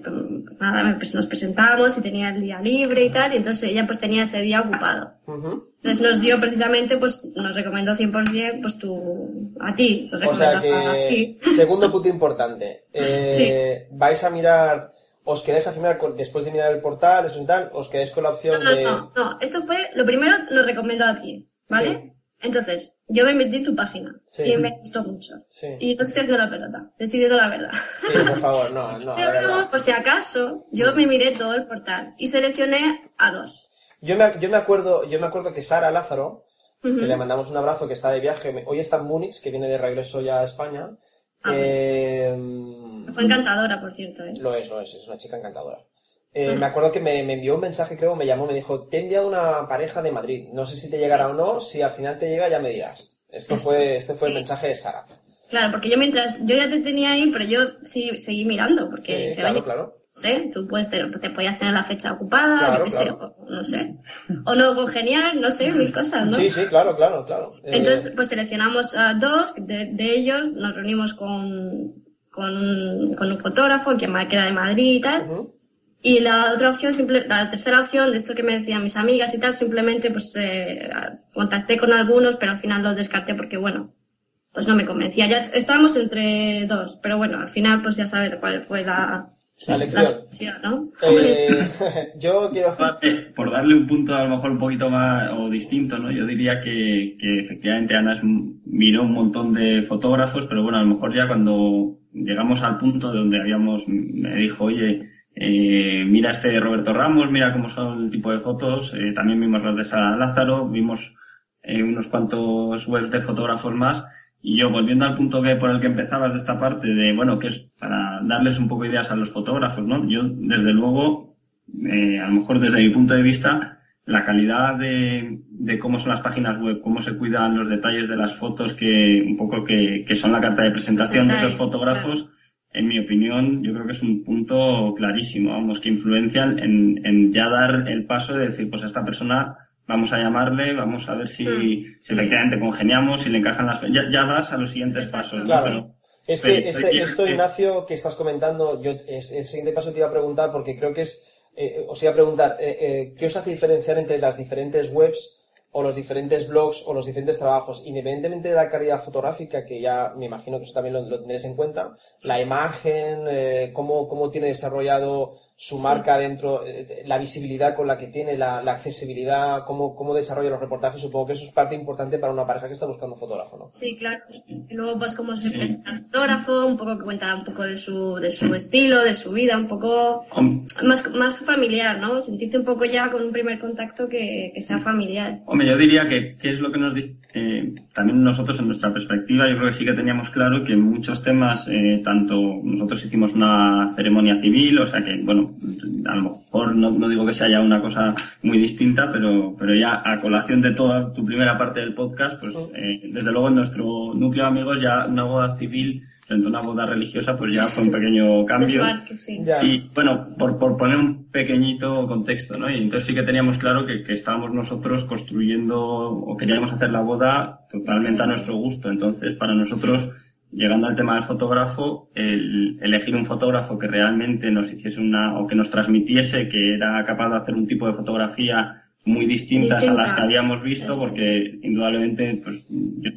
nada, pues, nos presentamos y tenía el día libre y tal, y entonces ella pues tenía ese día ocupado. Entonces nos dio precisamente, pues nos recomendó 100% pues tú, a ti, nos O sea que, segundo punto importante, eh, vais a mirar, os quedáis a mirar, después de mirar el portal, tal, os quedáis con la opción No, no, de... no, no, esto fue, lo primero nos recomendó a ti, ¿vale? Sí. Entonces, yo me metí en tu página Sí. y me gustó mucho. Sí. Y no estoy haciendo la pelota, estoy diciendo la verdad. Sí, por favor, no, no, Pero luego, por si acaso, yo me miré todo el portal y seleccioné a dos. Yo me, yo me acuerdo, yo me acuerdo que Sara Lázaro, Ujú. que le mandamos un abrazo, que está de viaje, hoy está en Múnich, que viene de regreso ya a España. Ah, pues. eh, Fue encantadora, por cierto, ¿eh? Lo es, lo es, es una chica encantadora. Eh, Me acuerdo que me, me envió un mensaje, creo, me llamó, me dijo, te he enviado una pareja de Madrid. No sé si te llegará o no, si al final te llega ya me dirás. Esto Eso. fue, este fue el mensaje de Sara. Claro, porque yo mientras, yo ya te tenía ahí, pero yo sí seguí mirando, porque, Eh, claro, claro. sé, tú puedes tener, te podías tener la fecha ocupada, Claro, sé, o, no sé. O no congeniar, no sé, mil cosas, ¿no? Sí, sí, claro, claro, claro. Eh, Entonces, pues seleccionamos a dos, de, de ellos nos reunimos con, con, un, con un fotógrafo que era de Madrid y tal. Y la otra opción, simple, la tercera opción, de esto que me decían mis amigas y tal, simplemente pues eh, contacté con algunos, pero al final los descarté porque, bueno, pues no me convencía. Ya estábamos entre dos, pero bueno, al final pues ya sabes cuál fue la, La la solución, ¿no? Eh, yo quiero... Por darle un punto a lo mejor un poquito más o distinto, ¿no? Yo diría que, que efectivamente Ana es un- miró un montón de fotógrafos, pero bueno, a lo mejor ya cuando llegamos al punto de donde habíamos, me dijo, oye, eh, mira este de Roberto Ramos, mira cómo son el tipo de fotos, eh, también vimos los de Sara Lázaro, vimos eh, unos cuantos webs de fotógrafos más. Y yo, volviendo al punto que por el que empezabas de esta parte, de, bueno, que es para darles un poco ideas a los fotógrafos, ¿no? Yo, desde luego, eh, a lo mejor desde mi punto de vista, la calidad de, de cómo son las páginas web, cómo se cuidan los detalles de las fotos, que un poco que, que son la carta de presentación de esos fotógrafos, en mi opinión, yo creo que es un punto clarísimo, vamos, que influencian en, en ya dar el paso de decir, pues a esta persona vamos a llamarle, vamos a ver si, Mm, si efectivamente congeniamos, si le encajan las... Ya, ya das a los siguientes Exacto. pasos, ¿no? Claro. Pero- Es pero- que este, pero- esto, eh, Ignacio, que estás comentando, yo es, el siguiente paso te iba a preguntar porque creo que es, eh, os iba a preguntar, eh, eh, ¿qué os hace diferenciar entre las diferentes webs o los diferentes blogs o los diferentes trabajos? Independientemente de la calidad fotográfica, que ya me imagino que eso también lo, lo tendréis en cuenta, la imagen, eh, cómo, cómo tiene desarrollado su Sí. marca dentro, eh, la visibilidad con la que tiene, la, la accesibilidad, cómo, cómo desarrolla los reportajes, supongo que eso es parte importante para una pareja que está buscando fotógrafo, ¿no? Sí, claro. Y luego, pues, cómo se presenta el fotógrafo, un poco que cuenta un poco de su, de su estilo, de su vida, un poco más, más familiar, ¿no? Sentirte un poco ya con un primer contacto que, que sea familiar. Hombre, yo diría que, que es lo que nos dice, eh, también nosotros en nuestra perspectiva, yo creo que sí que teníamos claro que en muchos temas, eh, tanto nosotros hicimos una ceremonia civil, o sea que, bueno, a lo mejor no, no digo que sea ya una cosa muy distinta, pero, pero ya a colación de toda tu primera parte del podcast, pues eh, desde luego en nuestro núcleo de amigos ya una boda civil frente a una boda religiosa, pues ya fue un pequeño cambio. Sí. Y bueno, por, por poner un pequeñito contexto, ¿no? Y entonces sí que teníamos claro que, que estábamos nosotros construyendo o queríamos hacer la boda totalmente a nuestro gusto. Entonces, para nosotros, llegando al tema del fotógrafo, el elegir un fotógrafo que realmente nos hiciese una, o que nos transmitiese que era capaz de hacer un tipo de fotografía muy distintas a las Distinta. que habíamos visto, Eso. porque indudablemente, pues, yo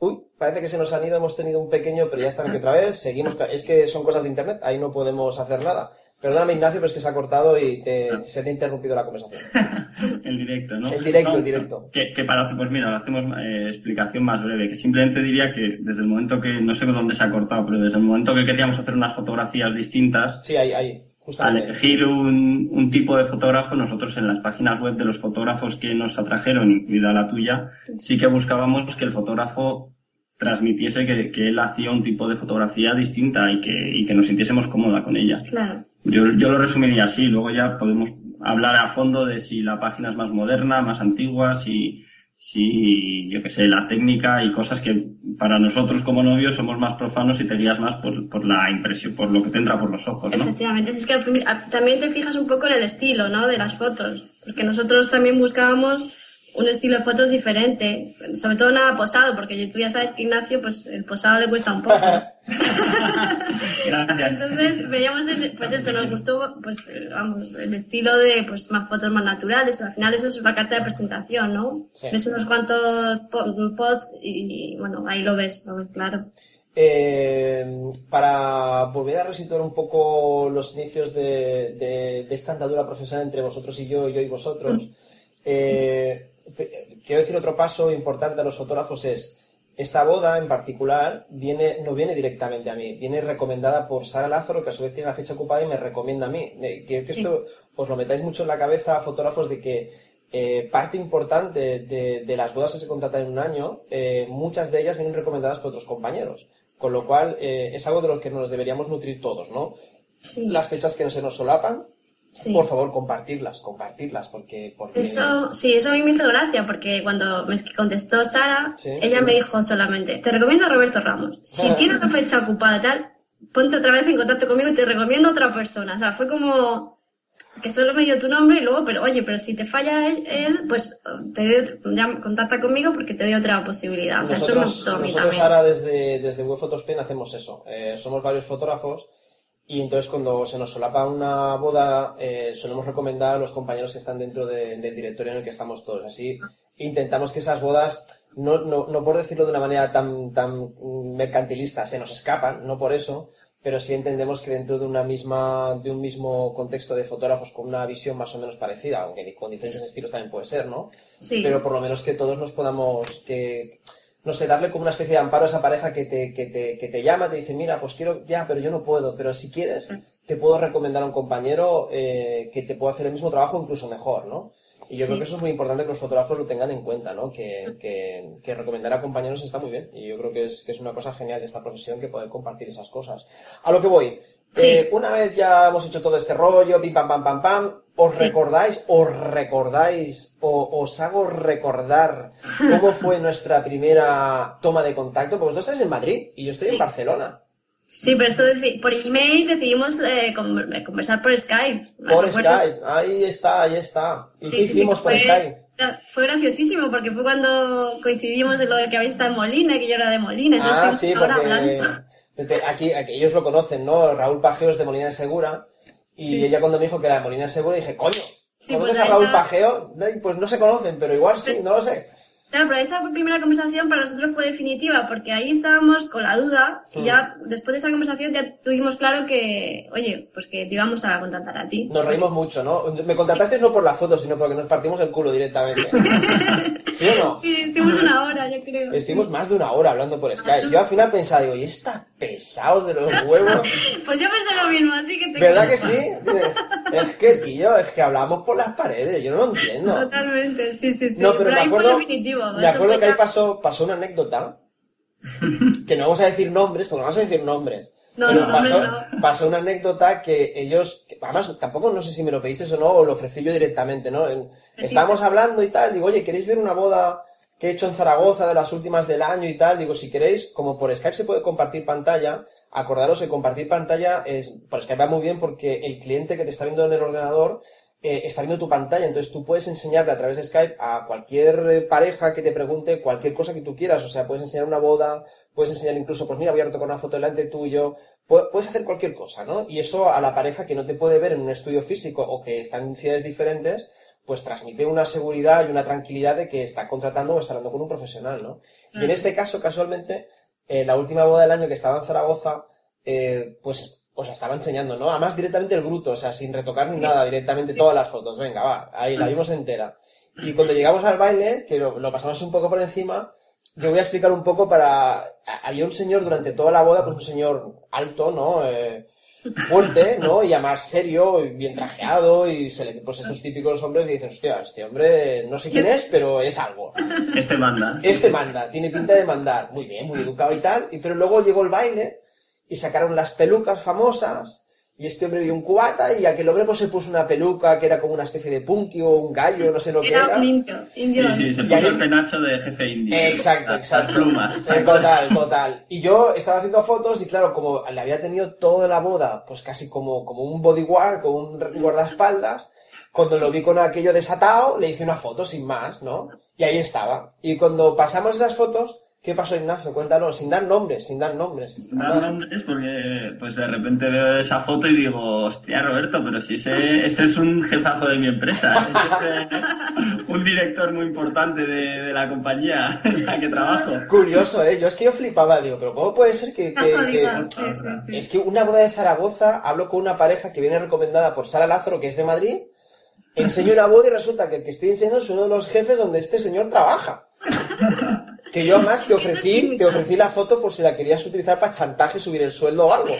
Uy, parece que se nos han ido, hemos tenido un pequeño, pero ya están aquí otra vez, seguimos, es que son cosas de internet, ahí no podemos hacer nada. Perdóname, Ignacio, pero es que se ha cortado y te, se te ha interrumpido la conversación. el directo, ¿no? El directo, No, el directo. Que, que para, pues mira, hacemos eh, explicación más breve, que simplemente diría que desde el momento que, no sé dónde se ha cortado, pero desde el momento que queríamos hacer unas fotografías distintas, Sí, ahí, ahí, al justamente. elegir un, un tipo de fotógrafo, nosotros en las páginas web de los fotógrafos que nos atrajeron, incluida la tuya, sí que buscábamos que el fotógrafo transmitiese que, que él hacía un tipo de fotografía distinta y que, y que nos sintiésemos cómoda con ella. Claro. Yo, yo lo resumiría así, luego ya podemos hablar a fondo de si la página es más moderna, más antigua, si, si yo qué sé, la técnica y cosas que para nosotros como novios somos más profanos y te guías más por, por la impresión, por lo que te entra por los ojos, ¿no? Efectivamente, es que también te fijas un poco en el estilo, ¿no? De las fotos, porque nosotros también buscábamos un estilo de fotos diferente, sobre todo nada posado, porque tú ya sabes que Ignacio, pues el posado le cuesta un poco. Gracias. Entonces veíamos, el- pues eso, nos gustó, pues eh, vamos, el estilo de, pues más fotos más naturales, al final eso es una carta de presentación, ¿no? Sí. Ves unos cuantos po- pods y, bueno, ahí lo ves, lo ves claro. Eh, para volver a resituar un poco los inicios de, de- de esta andadura profesional entre vosotros y yo, yo y vosotros, eh, pe- quiero decir otro paso importante a los fotógrafos es esta boda en particular viene, no viene directamente a mí, viene recomendada por Sara Lázaro, que a su vez tiene la fecha ocupada y me recomienda a mí. Eh, Quiero que Sí. esto os lo metáis mucho en la cabeza, fotógrafos, de que eh, parte importante de, de las bodas que se contratan en un año, eh, muchas de ellas vienen recomendadas por otros compañeros. Con lo cual, eh, es algo de lo que nos deberíamos nutrir todos, ¿no? Sí. Las fechas que no se nos solapan, sí. por favor, compartirlas, compartirlas, porque... porque... Eso, sí, eso a mí me hizo gracia, porque cuando me contestó Sara, Sí. ella me dijo solamente, te recomiendo a Roberto Ramos. Si tienes una fecha ocupada tal, ponte otra vez en contacto conmigo y te recomiendo a otra persona. O sea, fue como que solo me dio tu nombre y luego, pero oye, pero si te falla él, él, pues te doy contacta conmigo porque te doy otra posibilidad. O sea, eso me nosotros, gustó a mí nosotros también. ahora desde, desde Web Photospen hacemos eso. Eh, somos varios fotógrafos y entonces cuando se nos solapa una boda eh, solemos recomendar a los compañeros que están dentro de- del directorio en el que estamos todos. Así intentamos que esas bodas, no, no, no por decirlo de una manera tan, tan mercantilista, se nos escapan, no por eso, pero sí entendemos que dentro de una misma, de un mismo contexto de fotógrafos con una visión más o menos parecida, aunque con diferentes estilos también puede ser, ¿no? Sí. pero por lo menos que todos nos podamos, que, no sé, darle como una especie de amparo a esa pareja que te, que te, que te llama, te dice, mira, pues quiero, ya, pero yo no puedo, pero si quieres, te puedo recomendar a un compañero eh, que te pueda hacer el mismo trabajo, incluso mejor, ¿no? Y yo Sí. creo que eso es muy importante que los fotógrafos lo tengan en cuenta, ¿no? Que, que, que recomendar a compañeros está muy bien. Y yo creo que es, que es una cosa genial de esta profesión que poder compartir esas cosas. A lo que voy. Sí. Eh, una vez ya hemos hecho todo este rollo, pim pam pam pam pam, ¿os Sí. recordáis, os recordáis, o os hago recordar cómo fue nuestra primera toma de contacto? Porque vosotros estáis en Madrid y yo estoy en Sí. Barcelona. Sí, pero deci- por email decidimos eh, con- conversar por Skype. Por. Skype, ahí está, ahí está. ¿Y Sí, qué sí, sí, hicimos por fue, Skype? fue graciosísimo porque fue cuando coincidimos en lo de que habéis estado en Molina que yo era de Molina. Ah, sí, porque hablando. Te- aquí, aquí ellos lo conocen, ¿no? Raúl Pajeo es de Molina de Segura. Y Sí, sí. ella cuando me dijo que era de Molina de Segura, dije, coño, Sí, ¿conoces pues a Raúl está. Pajeo? Pues no se conocen, pero igual sí, no lo sé. Claro, pero esa primera conversación para nosotros fue definitiva porque ahí estábamos con la duda y Mm. ya después de esa conversación ya tuvimos claro que, oye, pues que te íbamos a contratar a ti. Nos reímos mucho, ¿no? Me contratasteis no por la foto, sino porque nos partimos el culo directamente. ¿Sí o no? Sí, estuvimos una hora, yo creo. Estuvimos más de una hora hablando por Skype. Yo al final pensaba, digo, ¿y está pesados de los huevos? Pues yo pensé lo mismo, así que te ¿Verdad que sí? Es que, tío, es que hablamos por las paredes, yo no lo entiendo. Totalmente, sí, sí, sí. No, pero, me ahí acuerdo, fue definitivo. me acuerdo que ahí pasó, pasó una anécdota, que no vamos a decir nombres, porque no vamos a decir nombres. No, pero no, pasó, no. pasó una anécdota que ellos, que además tampoco no sé si me lo pedisteis o no, o lo ofrecí yo directamente, ¿no? Estábamos hablando y tal, digo, oye, ¿queréis ver una boda que he hecho en Zaragoza de las últimas del año y tal? Digo, si queréis, como por Skype se puede compartir pantalla, acordaros que compartir pantalla es, por Skype va muy bien porque el cliente que te está viendo en el ordenador eh, está viendo tu pantalla, entonces tú puedes enseñarle a través de Skype a cualquier eh, pareja que te pregunte cualquier cosa que tú quieras, o sea, puedes enseñar una boda, puedes enseñar incluso, pues mira, voy a retocar una foto delante tuyo, pu- puedes hacer cualquier cosa, ¿no? Y eso a la pareja que no te puede ver en un estudio físico o que está en ciudades diferentes, pues transmite una seguridad y una tranquilidad de que está contratando o está hablando con un profesional, ¿no? Y en este caso, casualmente, eh, la última boda del año que estaba en Zaragoza, eh, pues o sea, estaba enseñando, ¿no? Además, directamente el bruto, o sea, sin retocar ni nada, directamente todas las fotos. Venga, va, ahí la vimos entera. Y cuando llegamos al baile, que lo, lo pasamos un poco por encima, yo voy a explicar un poco para... Había un señor durante toda la boda, pues un señor alto, ¿no? Eh, fuerte, ¿no? Y además serio, y bien trajeado, y se le, pues estos típicos hombres que dicen, hostia, este hombre no sé quién es, pero es algo. Este manda. Este manda, tiene pinta de mandar. Muy bien, muy educado y tal. Y, pero luego llegó el baile y sacaron las pelucas famosas. Y este hombre vio un cubata y aquel hombre pues se puso una peluca que era como una especie de punky o un gallo, no sé lo que Era era. un indio. indio. Sí, sí, se Y puso ahí- el penacho de jefe indio. Exacto, Las- exacto. Las plumas. Total, total. Y yo estaba haciendo fotos y claro, como le había tenido toda la boda, pues casi como, como un bodyguard, como un guardaespaldas, cuando lo vi con aquello desatado, le hice una foto sin más, ¿no? Y ahí estaba. Y cuando pasamos esas fotos, ¿qué pasó Ignacio? Cuéntalo, sin dar nombres, sin dar nombres. Dar nombres porque pues de repente veo esa foto y digo, hostia Roberto, pero si ese, ese es un jefazo de mi empresa, ese es eh, un director muy importante de, de la compañía en la que trabajo. Curioso, ¿eh? Yo es que yo flipaba, digo, pero ¿cómo puede ser que... que- Casualidad. que- Sí, sí, sí. Es que una boda de Zaragoza, hablo con una pareja que viene recomendada por Sara Lázaro, que es de Madrid, enseño una boda y resulta que el que estoy enseñando es uno de los jefes donde este señor trabaja. Que yo además te ofrecí, te ofrecí la foto por si la querías utilizar para chantaje, subir el sueldo o algo.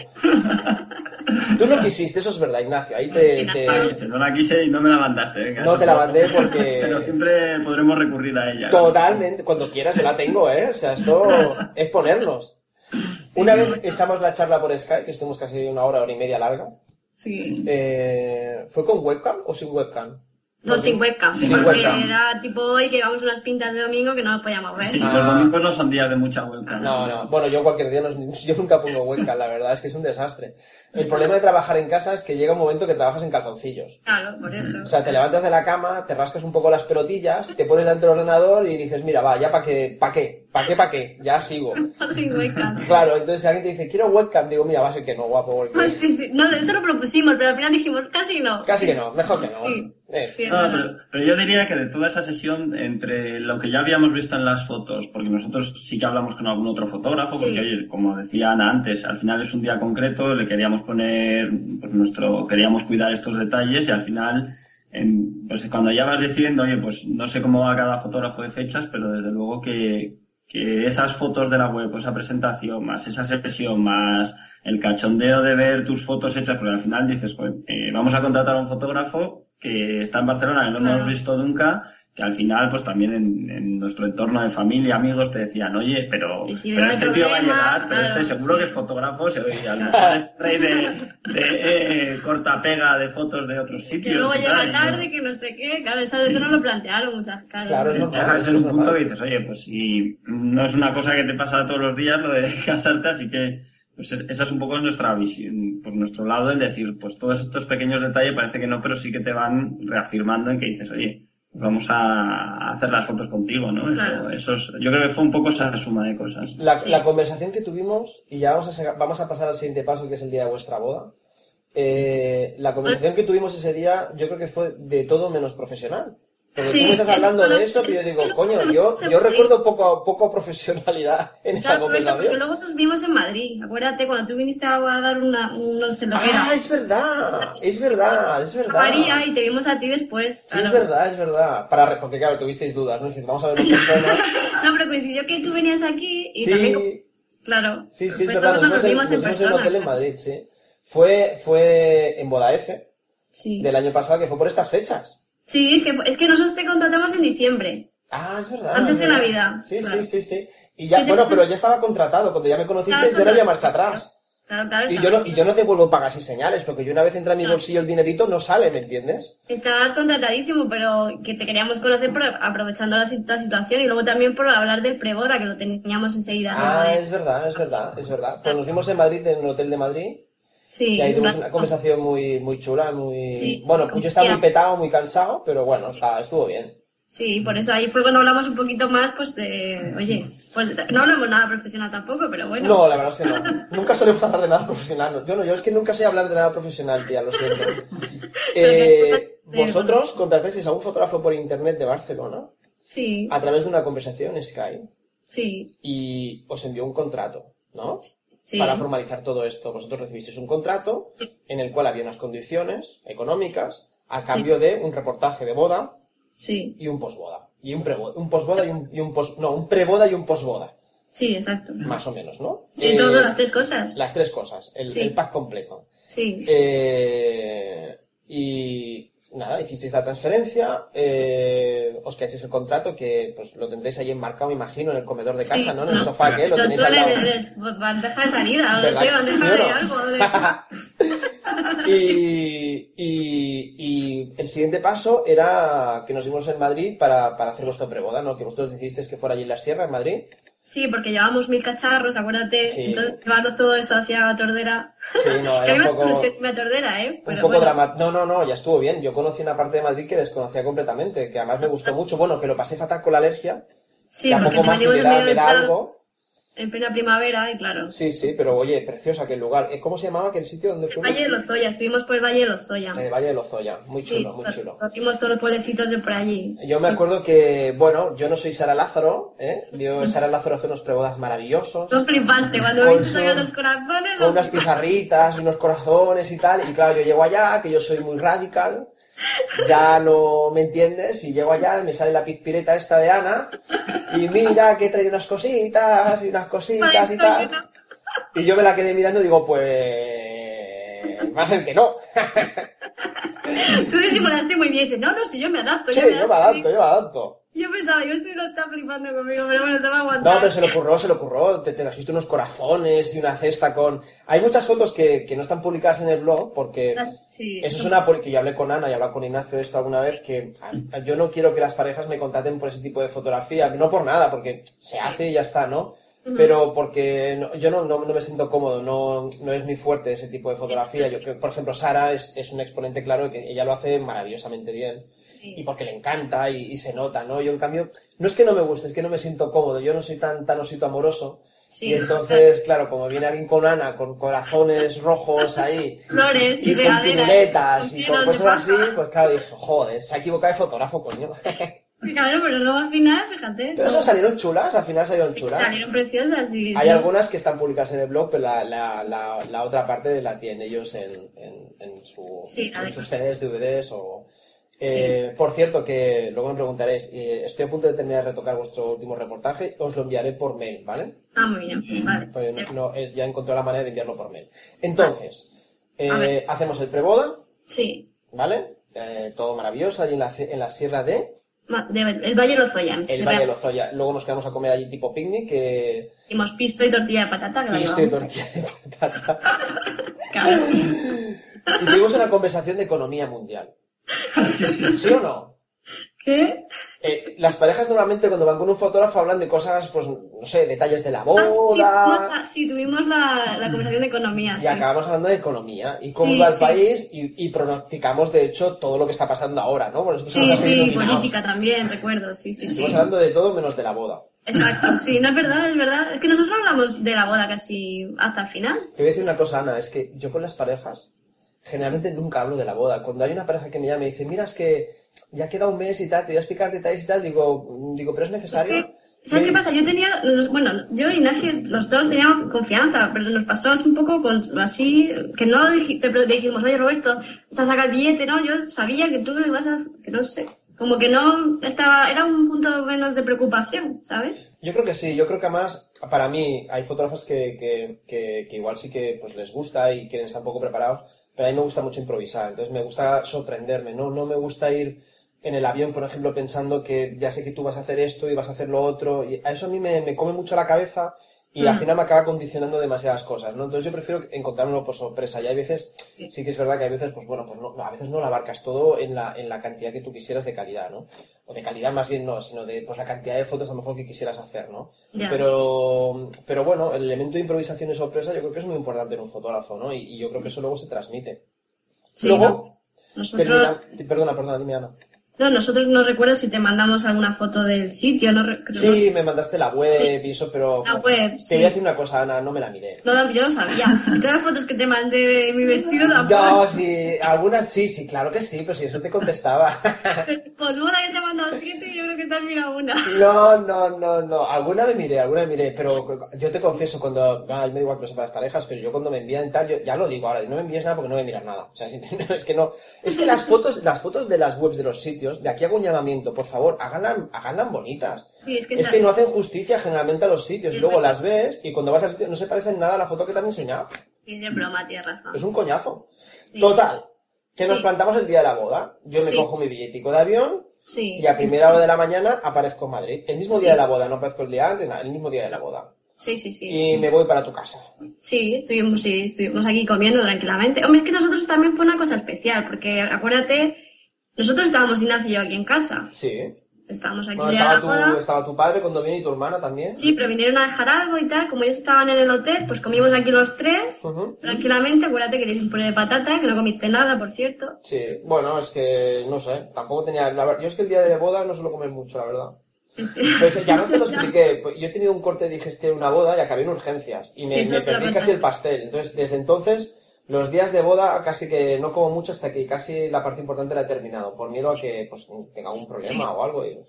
Tú no quisiste, eso es verdad, Ignacio. Ahí te... te- Ah, quise, no la quise y no me la mandaste. venga, No te la mandé porque- Pero siempre podremos recurrir a ella. ¿no? Totalmente, cuando quieras yo la tengo, ¿eh? O sea, esto es ponernos. Una vez echamos la charla por Skype, que estuvimos casi una hora, hora y media larga. Sí. Eh, ¿Fue con webcam o sin webcam? No, sin webcam. Sin porque webcam. era tipo hoy que llevamos unas pintas de domingo que no nos podíamos ver. Sí, Ah. los domingos no son días de mucha webcam. No, no. Bueno, yo cualquier día, no, yo nunca pongo webcam, la verdad es que es un desastre. El problema de trabajar en casa es que llega un momento que trabajas en calzoncillos. Claro, por eso. O sea, te levantas de la cama, te rascas un poco las pelotillas, te pones delante del ordenador y dices, mira, va, ya para qué, para qué, para qué, para qué, ya sigo. sin webcam. Claro, entonces si alguien te dice, quiero webcam, digo, mira, va a ser que no, guapo, porque Sí, sí. No, de hecho lo propusimos, pero al final dijimos, casi no. casi que no, mejor que no. Sí. Eh, Sí, No, pero, pero yo diría que de toda esa sesión, entre lo que ya habíamos visto en las fotos, porque nosotros sí que hablamos con algún otro fotógrafo, Sí. porque oye, como decía Ana antes, al final es un día concreto, le queríamos poner, pues nuestro, queríamos cuidar estos detalles y al final, en- pues cuando ya vas decidiendo, oye, pues no sé cómo va cada fotógrafo de fechas, pero desde luego que, que esas fotos de la web, esa presentación, más esa sesión, más el cachondeo de ver tus fotos hechas, porque al final dices, pues, vamos a contratar a un fotógrafo que está en Barcelona, que no Claro. hemos visto nunca, que al final, pues también en, en nuestro entorno de familia, amigos, te decían, oye, pero, si pero este tío va a llegar, pero claro, este seguro sí. que es fotógrafo, se oye, a lo mejor es rey de, de eh, corta-pega de fotos de otros Que sitios. luego y llega tarde, que no sé qué. Claro, eso, eso no lo plantearon muchas caras. Claro, es normal. Deja de ser un es punto que dices, oye, pues si no es una cosa que te pasa todos los días, lo de casarte, así que pues es- esa es un poco nuestra visión, por nuestro lado, el decir, pues todos estos pequeños detalles parece que no, pero sí que te van reafirmando en que dices, oye, pues vamos a hacer las fotos contigo, ¿no? Claro. Eso, eso es- yo creo que fue un poco esa suma de cosas. La, Sí. la conversación que tuvimos, y ya vamos a, vamos a pasar al siguiente paso, que es el día de vuestra boda. Eh, la conversación que tuvimos ese día, yo creo que fue de todo menos profesional. Porque Sí, tú me estás es- hablando bueno, de eso, pero yo digo, es- coño, yo, yo recuerdo poco, poco profesionalidad en esa Claro, porque conversación. luego nos vimos en Madrid. Acuérdate, cuando tú viniste a dar una, un- no sé lo que Ah, era. es verdad, es verdad, es verdad. María y te vimos a ti después. Sí, claro. es verdad, es verdad. Para, porque claro, tuvisteis dudas, ¿no? Vamos a ver en persona. No, pero coincidió que tú venías aquí y Sí, también... Claro. sí, sí, es verdad. Nos vimos, en, nos vimos en persona. hotel en Madrid, sí. Fue, fue en Boda F Sí. del año pasado, que fue por estas fechas. Sí, es que, es que nosotros te contratamos en diciembre. Ah, es verdad. Antes es de. Navidad, Sí, claro. sí, sí, sí. Y ya, Sí, bueno, pero ya estaba contratado. Cuando ya me conocisteis, Estabas yo no había marcha atrás. Claro, claro. Y yo, no, y yo no devuelvo pagas y señales, porque yo una vez entra en mi Claro. bolsillo el dinerito, no sale, ¿me entiendes? Estabas contratadísimo, pero que te queríamos conocer por, aprovechando la, sit- la situación y luego también por hablar del preboda, que lo teníamos enseguida. Ah, es verdad, es verdad, es verdad. Pues nos vimos en Madrid, en un hotel de Madrid, Sí, y ahí tuvimos una- conversación muy, muy chula, muy... Sí. Bueno, yo estaba muy petado, muy cansado, pero bueno, está- estuvo bien. Sí, por eso ahí fue cuando hablamos un poquito más, pues, eh, oye, pues no hablamos nada profesional tampoco, pero bueno. No, la verdad es que no. Nunca solemos hablar de nada profesional. Yo no, yo es que nunca sé hablar de nada profesional, tía, lo siento. Eh, vosotros contratasteis a un fotógrafo por internet de Barcelona Sí, a través de una conversación en Skype sí, y os envió un contrato, ¿no? Sí. Para formalizar todo esto, vosotros recibisteis un contrato en el cual había unas condiciones económicas a cambio de un reportaje de boda Sí, y un posboda. Y un preboda, un posboda y un, y un no, un preboda y un posboda, sí, exacto. más o menos, ¿no? Sí, Eh, todas las tres cosas. las tres cosas, el pack completo. Sí, Eh, y nada, hicisteis la transferencia, eh, os quedasteis el contrato que pues lo tendréis ahí enmarcado, me imagino, en el comedor de casa, Sí, ¿no? En el no. sofá que lo tenéis al Controles lado. de- bandeja salida, no ¿Verdad sé, bandeja sí de no? algo. de- y, y, y el siguiente paso era que nos vimos en Madrid para, para hacer vuestra preboda, ¿no? Que vosotros decidisteis que fuera allí en la sierra, en Madrid. Sí, porque llevábamos mil cacharros, acuérdate. Sí. Entonces, llevarlo todo eso hacia Tordera. Sí, no, era un me poco, ilusión Tordera, ¿eh? un poco bueno. dramático. No, no, no, ya estuvo bien. Yo conocí una parte de Madrid que desconocía completamente, que además me gustó mucho. Bueno, que lo pasé fatal con la alergia, Sí, que a porque poco más me da, me da algo. En plena primavera, y claro. Sí, sí, pero oye, precioso aquel lugar. Eh, ¿Cómo se llamaba aquel sitio donde fuimos? Valle de Lozoya, estuvimos por el Valle de Lozoya. En el Valle de Lozoya. Muy Sí, chulo, muy chulo. Vimos todos los pueblecitos de por allí. Yo me Sí. acuerdo que, bueno, yo no soy Sara Lázaro, ¿eh? Yo, Sara Lázaro hace unos prebodas maravillosos. No flipaste cuando viste sacar los corazones. Con unas pizarritas unos corazones y tal. Y claro, yo llego allá, que yo soy muy radical. Ya no me entiendes. Y llego allá, me sale la pizpireta esta de Ana. Y mira que trae unas cositas y unas cositas y tal. Y yo me la quedé mirando y digo, pues... Va a ser que no. Tú disimulaste muy bien y dices, no, no, si yo me adapto. Sí, yo me adapto, yo me adapto. Yo pensaba, yo estoy no está flipando conmigo, pero bueno, se va a aguantar. No, pero se le ocurrió, se le ocurrió. Te, te trajiste unos corazones y una cesta con... Hay muchas fotos que, que no están publicadas en el blog porque... Las- sí, Eso es una... Porque yo hablé con Ana y hablé con Ignacio de esto alguna vez, que yo no quiero que las parejas me contraten por ese tipo de fotografía. No por nada, porque se hace y ya está, ¿no? Pero porque no- yo no, no, no me siento cómodo, no, no es muy fuerte ese tipo de fotografía. Yo creo, por ejemplo, Sara es, es un exponente claro de que ella lo hace maravillosamente bien Sí. y porque le encanta y, y se nota, ¿no? Yo en cambio, no es que no me guste, es que no me siento cómodo, yo no soy tan, tan osito amoroso. Sí. Y entonces, claro, como viene alguien con Ana, con corazones rojos ahí, Flores y y con piruletas y con cosas así, pues claro, dije, joder, se ha equivocado de fotógrafo, coño. Claro, pero luego al final, fíjate. Pero eso salieron chulas, al final salieron chulas. Salieron preciosas y... Hay algunas que están publicadas en el blog, pero la, la, la, la otra parte la tienen ellos en, en, en, su, Sí, en sus CDs, DVDs o... Eh, Por cierto, que luego me preguntaréis, eh, estoy a punto de terminar de retocar vuestro último reportaje, os lo enviaré por mail, ¿vale? Ah, muy bien, vale. Pues no- no, eh, ya encontré la manera de enviarlo por mail. Entonces, eh, hacemos el preboda, Sí. ¿vale? Todo maravilloso allí en la, en la sierra de el Valle de Lozoya. el. Valle de Lozoya. Luego nos quedamos a comer allí tipo picnic, que Hicimos pisto y tortilla de patata, que la y tortilla de patata. Claro. Y tuvimos una conversación de economía mundial. ¿Sí o no? ¿Qué? Eh, las parejas normalmente cuando van con un fotógrafo hablan de cosas, pues, no sé, detalles de la Ah, sí, sí, tuvimos boda. la, sí, tuvimos la, la conversación de economía. Y sí. acabamos hablando de economía y cómo Sí, va el país y, y pronosticamos, de hecho, todo lo que está pasando ahora, ¿no? Bueno, Sí, sí, política también, recuerdo, sí, sí, sí. Estamos hablando de todo menos de la boda. Exacto, sí, no es verdad, es verdad. Es que nosotros hablamos de la boda casi hasta el final. Te voy a decir una cosa, Ana, es que yo con las parejas generalmente nunca hablo de la boda. Cuando hay una pareja que me llama y dice, mira, es que ya queda un mes y tal, te voy a explicar detalles y tal, digo, digo pero es necesario. Es que, ¿Sabes qué pasa? Yo tenía, los- bueno, yo y Ignacio, los dos teníamos confianza, pero nos pasó así un poco con, así, que no dij- te dijimos, oye Roberto, vas a sacar el billete, ¿no? Yo sabía que tú lo ibas a, que no sé, como que no estaba, era un punto menos de preocupación, ¿sabes? Yo creo que sí, yo creo que además, para mí, hay fotógrafos que, que, que, que igual sí que pues, les gusta y quieren estar un poco preparados, pero a mí me gusta mucho improvisar, entonces me gusta sorprenderme, no, no me gusta ir en el avión, por ejemplo, pensando que ya sé que tú vas a hacer esto y vas a hacer lo otro, y a eso a mí me, me come mucho la cabeza y al Mm. final me acaba condicionando demasiadas cosas, ¿no? Entonces yo prefiero encontrármelo por sorpresa y hay veces, sí que es verdad que hay veces, pues bueno, pues no, a veces no lo abarcas todo en la, en la cantidad que tú quisieras de calidad, ¿no? O de calidad más bien no, sino de pues la cantidad de fotos a lo mejor que quisieras hacer, ¿no? Pero, pero bueno, el elemento de improvisación y sorpresa yo creo que es muy importante en un fotógrafo, ¿no? Y, y yo creo que eso luego se transmite. Sí, luego, ¿no? Nosotros, termina- perdona, perdona, dime Ana. No, nosotros no recuerdo si te mandamos alguna foto del sitio, no re- creo- Sí, me mandaste la web Sí. y eso, pero... La web, Te sí. voy a decir una cosa, Ana, no me la miré. No, yo lo sabía. Y todas las fotos que te mandé de mi vestido tampoco. No, sí, algunas sí, sí, claro que sí, pero si eso te contestaba. Pues boda que te he mandado siete y yo creo que te has mirado una. No, no, no, no. Alguna me miré, alguna me miré, pero yo te confieso, cuando. Ah, me da igual que lo sepan las parejas, pero yo cuando me envían tal, yo ya lo digo ahora, no me envíes nada porque no a mirar nada. O sea, es que no. Es que las fotos, las fotos de las webs de los sitios, de aquí hago un llamamiento, por favor, háganlas, háganlas bonitas. Sí, es que Es esa- que no hacen justicia generalmente a los sitios y Es luego verdad. las ves y cuando vas al sitio no se parecen nada a la foto que te han enseñado. De broma, tienes razón. Es un coñazo. Sí. Total. Que nos plantamos el día de la boda. Yo me cojo mi billetico de avión, Sí. y a primera hora de la mañana aparezco en Madrid. El mismo día de la boda, no aparezco el día antes, nada, el mismo día de la boda. Sí, sí, sí. Y me voy para tu casa. Sí, estuvimos, sí, estuvimos aquí comiendo tranquilamente. Hombre, es que nosotros también fue una cosa especial, porque acuérdate, nosotros estábamos Ignacio y yo aquí en casa. Sí. Estábamos aquí Bueno, en estaba, la tu, estaba tu padre cuando vino y tu hermana también. Sí, pero vinieron a dejar algo y tal. Como ellos estaban en el hotel, pues comimos aquí los tres, tranquilamente. Acuérdate que le hice un puré de patata, que no comiste nada, por cierto. Sí, bueno, es que no sé, tampoco tenía. La, yo es que el día de boda no suelo comer mucho, la verdad. Este- Pues ya no te lo expliqué. Yo he tenido un corte de digestión en una boda y acabé en urgencias. Y me, Sí, te perdí casi el pastel. Entonces, desde entonces, los días de boda casi que no como mucho hasta que casi la parte importante la he terminado. Por miedo a que pues, tenga algún problema Sí. o algo. y-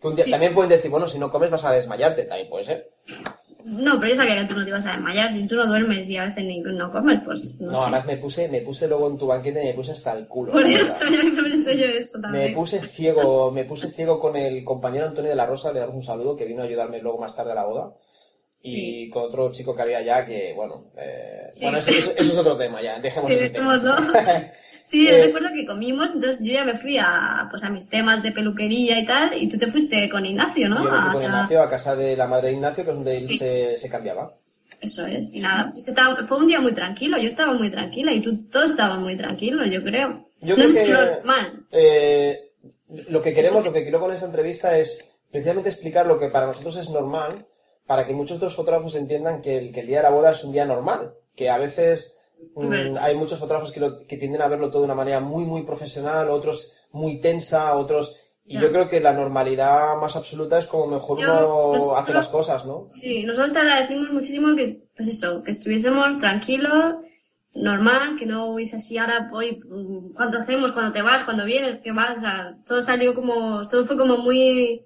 que un día- Sí. También pueden decir, bueno, si no comes vas a desmayarte. También puede ser. No, pero yo sabía que tú no te ibas a desmayar. Si tú no duermes y a veces ni no comes, pues no, No, sé. además me puse, me puse luego en tu banquete y me puse hasta el culo. Por eso, yo pensé yo eso Me también. puse ciego, me puse ciego con el compañero Antonio de la Rosa, le damos un saludo, que vino a ayudarme luego más tarde a la boda. Y con otro chico que había ya que, bueno, eh, Sí. bueno, eso, eso- eso es otro tema ya, dejemos Sí, ese tema. dejémoslo. Sí, yo Eh, recuerdo que comimos, entonces yo ya me fui a, pues a mis temas de peluquería y tal, y tú te fuiste con Ignacio, ¿no? Yo me fui con Ignacio a casa de la madre de Ignacio, que es donde él se, se cambiaba. Eso es, y nada, estaba- fue un día muy tranquilo, yo estaba muy tranquila y tú todos estaban muy tranquilos, yo creo. Yo no creo que- es normal. Eh, lo que queremos, lo que quiero con esta entrevista es precisamente explicar lo que para nosotros es normal, para que muchos otros fotógrafos entiendan que el, que el día de la boda es un día normal, que a veces mm, hay muchos fotógrafos que, lo- que tienden a verlo todo de una manera muy, muy profesional, otros muy tensa, otros... Y Ya. yo creo que la normalidad más absoluta es como mejor Yo, uno nosotros- hace las cosas, ¿no? Sí, nosotros te agradecimos muchísimo que, pues eso, que estuviésemos tranquilos, normal, que no hubiese así ahora, hoy, mm, cuándo hacemos, cuando te vas, cuando vienes, qué vas, o sea, todo salió como, todo fue como muy,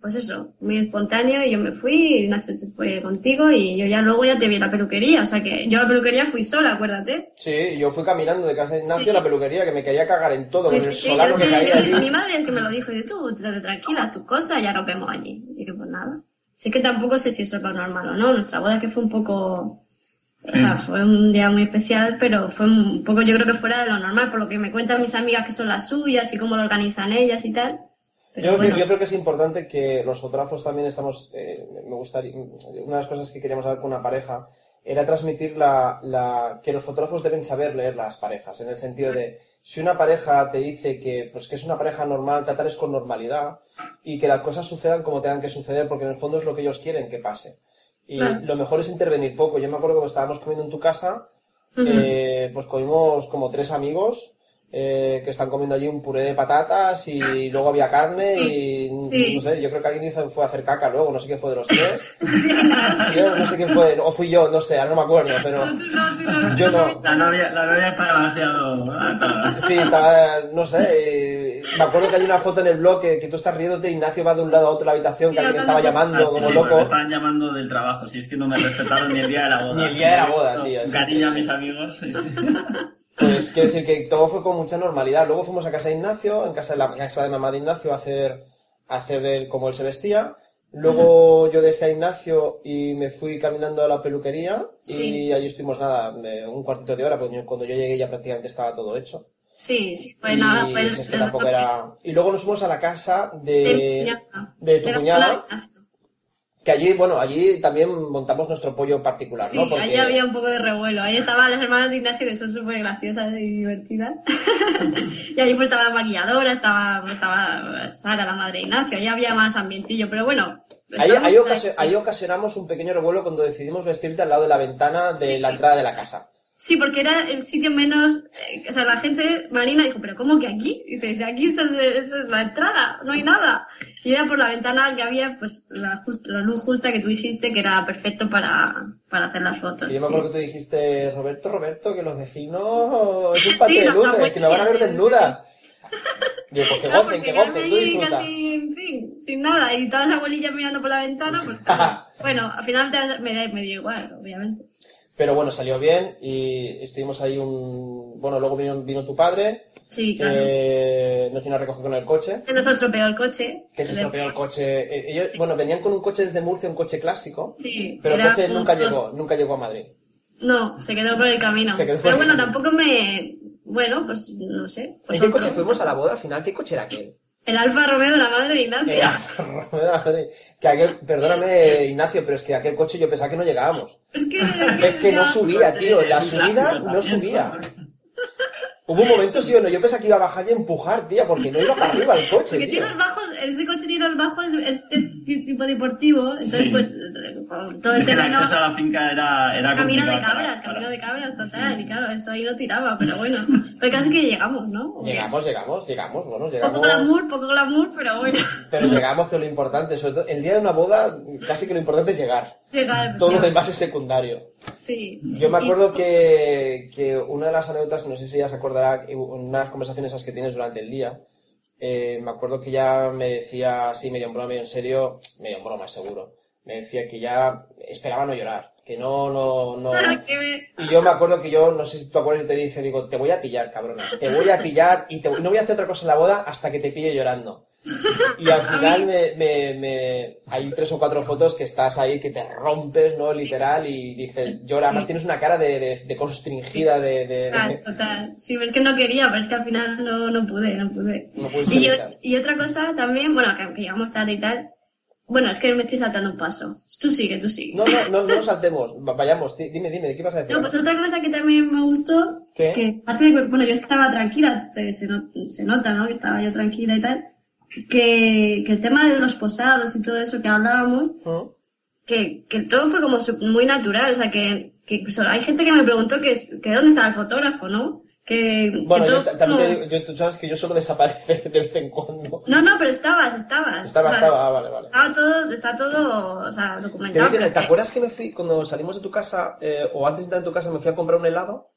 pues eso, muy espontáneo y yo me fui y Nacho se fue contigo y yo ya luego ya te vi en la peluquería, o sea que yo a la peluquería fui sola, acuérdate. Sí, yo fui caminando de casa de Ignacio Sí. a la peluquería, que me quería cagar en todo, Sí, con sí, el sí, solano que caía allí. Mi madre es que me lo dijo, y tú, estate tranquila, tu cosa, ya nos vemos allí. Y yo, pues nada. Sí que tampoco sé si eso es lo normal o no. Nuestra boda que fue un poco... O sea, fue un día muy especial, pero fue un poco, yo creo que fuera de lo normal, por lo que me cuentan mis amigas que son las suyas y cómo lo organizan ellas y tal. Yo, bueno, yo creo que es importante que los fotógrafos también estamos, eh, me gustaría, una de las cosas que queríamos hablar con una pareja era transmitir la, la, que los fotógrafos deben saber leer las parejas, en el sentido de, si una pareja te dice que, pues que es una pareja normal, tratarles con normalidad y que las cosas sucedan como tengan que suceder, porque en el fondo es lo que ellos quieren que pase. Y lo mejor es intervenir poco. Yo me acuerdo cuando estábamos comiendo en tu casa, eh, pues comimos como tres amigos eh, que están comiendo allí un puré de patatas y luego había carne y Sí. no sé, yo creo que alguien hizo, fue a hacer caca luego, no sé quién fue de los tres. Sí, no sé quién fue, o fui yo, no sé, ahora no me acuerdo, pero No, tú no, tú no, yo no. La novia, la novia está demasiado. Sí, estaba, no sé, eh, me acuerdo que hay una foto en el blog que, que tú estás riéndote, Ignacio va de un lado a otro de la habitación, que Sí, alguien estaba llamando Ah, como sí, loco. me estaban llamando del trabajo, si es que no me respetaron ni el día de la boda. Ni el día de la boda, No, tío, Cariño a mis amigos. Pues quiero decir que todo fue con mucha normalidad. Luego fuimos a casa de Ignacio, en casa de la casa de mamá de Ignacio, a hacer, a hacer el- como él se vestía. Luego yo dejé a Ignacio y me fui caminando a la peluquería Sí. y allí estuvimos nada, un cuartito de hora, porque cuando yo llegué ya prácticamente estaba todo hecho. Sí, sí, fue y nada, fue es que tampoco era... Y luego nos fuimos a la casa de de, de tu cuñada. Que allí, bueno, allí también montamos nuestro pollo particular, Sí, ¿no? Porque... ahí había un poco de revuelo. Ahí estaban las hermanas de Ignacio, que son súper graciosas y divertidas. y ahí pues estaba la maquilladora, estaba, estaba Sara, la madre de Ignacio. Ahí había más ambientillo, pero bueno. Ahí, ahí ahí. ahí ocasionamos un pequeño revuelo cuando decidimos vestirte al lado de la ventana de Sí. la entrada de la casa. Sí, porque era el sitio menos... eh, o sea, la gente marina dijo, ¿pero cómo que aquí? Y dice, aquí eso es, eso es la entrada, no hay nada. Y era por la ventana que había, pues, la, jus- la luz justa que tú dijiste que era perfecto para, para hacer las fotos. Y yo me sí. acuerdo que tú dijiste, Roberto, Roberto, que los vecinos es un patio Sí, de la luces, que nos van a ver desnuda. Digo, pues que gocen, que gocen, tú disfruta. casi, en fin, sin nada. Y todas las abuelillas mirando por la ventana, pues... bueno, al final te- me, da- me dio igual, obviamente. Pero bueno, salió bien y estuvimos ahí un... Bueno, luego vino, vino tu padre, Sí, claro. que nos vino a recoger con el coche, Se nos estropeó el coche. que se estropeó el coche. Eh, Ellos, bueno, venían con un coche desde Murcia, un coche clásico, Sí, pero el coche un- nunca dos- llegó, nunca llegó a Madrid. No, se quedó por el camino. Se quedó por Pero bueno, tampoco me... Bueno, pues no sé. Pues ¿En qué coche fuimos a la boda al final? ¿Qué coche era aquel? El Alfa Romeo de la madre de Ignacio. Era, que aquel, perdóname Ignacio, pero es que aquel coche yo pensaba que no llegábamos. Es que... Es que no subía, tío, la subida no subía. Hubo un momento, sí o no, yo pensaba que iba a bajar y empujar, tía, porque no iba para arriba el coche, Porque tío. tiros bajos, ese coche tiros bajos es, es, es tipo deportivo, entonces Sí. pues todo el Es que el terreno... acceso a la finca era, era Camino de cabras, para- camino de cabras, total, y claro, eso ahí lo tiraba, pero bueno. Pero casi que llegamos, ¿no? Llegamos, llegamos, llegamos, bueno, Poco llegamos. glamour, poco glamour, pero bueno. Pero llegamos, que es lo importante, sobre todo, el día de una boda, casi que lo importante es llegar. Todo lo demás es secundario. Sí. Yo me Y- acuerdo que, que una de las anécdotas, no sé si ella se acordará, unas conversaciones esas que tienes durante el día, eh, me acuerdo que ya me decía, así medio en broma, medio en serio, medio en broma seguro, me decía que ya esperaba no llorar, que no, no, no... Y yo me acuerdo que yo, no sé si tú acuerdas, y te dije, digo, te voy a pillar, cabrona, te voy a pillar y te voy- no voy a hacer otra cosa en la boda hasta que te pille llorando. Y al final me, me, me, hay tres o cuatro fotos que estás ahí, que te rompes, ¿no? Literal, y dices, llora. Además tienes una cara de, de, de constringida, de... de- Total, total. Sí, es que no quería, pero es que al final no, no pude, no pude. No y, yo- y otra cosa también, bueno, que, llegamos tarde y tal. Bueno, es que me estoy saltando un paso. Tú sigue, tú sigue. No, no, no, no saltemos. Va- Vayamos, di- dime, dime, ¿de qué vas a decir? No, pues otra cosa que también me gustó, ¿Qué? que aparte de que, bueno, yo estaba tranquila, se, no- se nota, ¿no? Que estaba yo tranquila y tal, que, que el tema de los posados y todo eso que hablábamos, ¿Mm? que, que todo fue como muy natural, o sea, que, que incluso hay gente que me preguntó que, que dónde estaba el fotógrafo, ¿no? Que, Bueno, que yo todo ta- también te como- digo, yo, tú sabes que yo solo desaparece de vez en cuando. No, no, pero estabas, estabas. Estaba, O sea, estaba, ah, vale, vale. Estaba todo, está todo, o sea, Te, documentado. dicen, ¿te que- acuerdas que me fui, cuando salimos de tu casa, eh, o antes de entrar en tu casa, me fui a comprar un helado?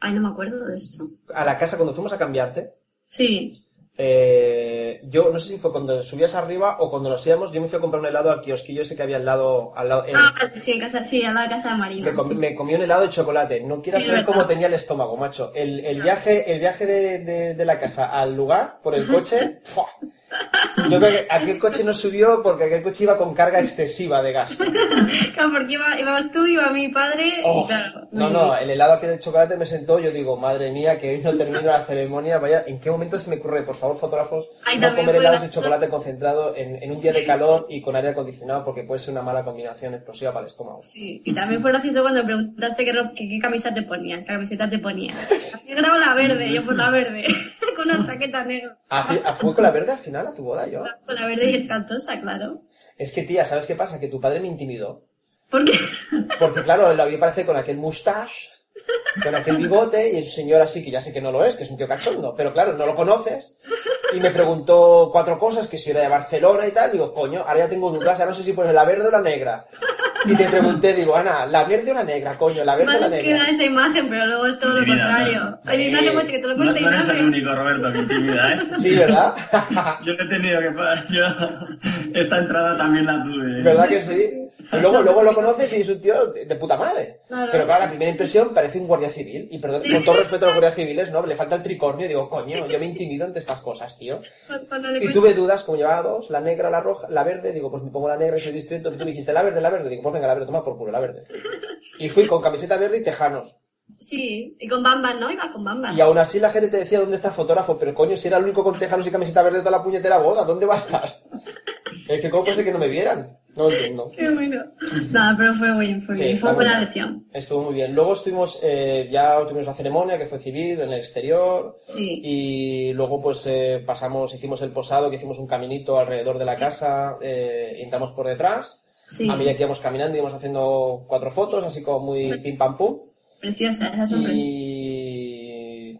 Ay, no me acuerdo de esto. A la casa, cuando fuimos a cambiarte, Sí. Eh, yo no sé si fue cuando subías arriba o cuando nos íbamos, yo me fui a comprar un helado al kiosquillo ese que había al lado. Al lado en- Ah, sí, en casa, sí, a la casa de Marina. me, comí, sí. me comí un helado de chocolate. No quiero Sí, saber cómo tenía el estómago, macho. El, el viaje, el viaje de, de- de la casa al lugar por el coche. ¡fua! Yo creo que aquel coche no subió porque aquel coche iba con carga excesiva de gas. Claro, porque iba, íbamos tú, iba mi padre, Oh, y claro. no, no, el helado aquel de chocolate me sentó, yo digo, madre mía, que hoy no termino la ceremonia, vaya, ¿en qué momento se me ocurre, por favor, fotógrafos, Ay, no comer helados de chocolate concentrado en, en un día de calor y con aire acondicionado porque puede ser una mala combinación explosiva para el estómago? Sí, y también fue gracioso cuando me preguntaste qué, qué, qué camisa te ponía, qué camiseta te ponía. La negra o la verde, yo por la verde, con una chaqueta negra. ¿A, fi- a fue con la verde al final a tu boda yo? La verde y espantosa, claro. Es que, tía, ¿sabes qué pasa? Que tu padre me intimidó. ¿Por qué? Porque, claro, lo había parece con aquel mustache, con aquel bigote, y es un señor así que ya sé que no lo es, que es un tío cachondo, pero claro, no lo conoces. Y me preguntó cuatro cosas, que si era de Barcelona y tal, digo, coño, ahora ya tengo dudas, ya no sé si poner la verde o la negra. Y te pregunté, digo, Ana, ¿la verde o la negra, coño? ¿La verde o la Más es que da negra? esa imagen, pero luego es todo lo contrario. claro. Oye, Ignacio, pues que te lo No, no eres el único, Roberto, que intimida, ¿eh? Sí, ¿verdad? Yo no he tenido que. Yo, esta entrada también la tuve. ¿Verdad que sí? Y luego, luego lo conoces y es un tío de, de puta madre. Claro. Pero claro, la primera impresión parece un guardia civil. Y perdón, con todo respeto a los guardias civiles, no, le falta el tricornio. Y digo, coño, yo me intimido ante estas cosas, tío. Y tuve dudas, como llevaba dos, la negra, la roja, la verde, digo, pues me pongo la negra y soy discreto. Y tú me dijiste, la verde, la verde. Digo, pues venga, la verde, toma por culo, la verde. Y fui con camiseta verde y tejanos. Sí, y con bambas, ¿no? Iba con bambas. Y aún así la gente te decía, ¿dónde está el fotógrafo? Pero coño, si era el único con tejanos y camiseta verde de toda la puñetera boda, ¿dónde va a estar? Es que cómo ser que no me vieran. No lo entiendo. Qué bueno. Nada, pero fue bien, fue Sí, bien. está Fue buena bien. lección. Estuvo muy bien. Luego estuvimos, eh, ya tuvimos la ceremonia que fue civil en el exterior. Sí. Y luego pues eh, pasamos, hicimos el posado, que hicimos un caminito alrededor de la casa, eh, entramos por detrás. Sí. A medida que íbamos caminando íbamos haciendo cuatro fotos, así como muy Sí. pim pam pum. Preciosa, esas son. Y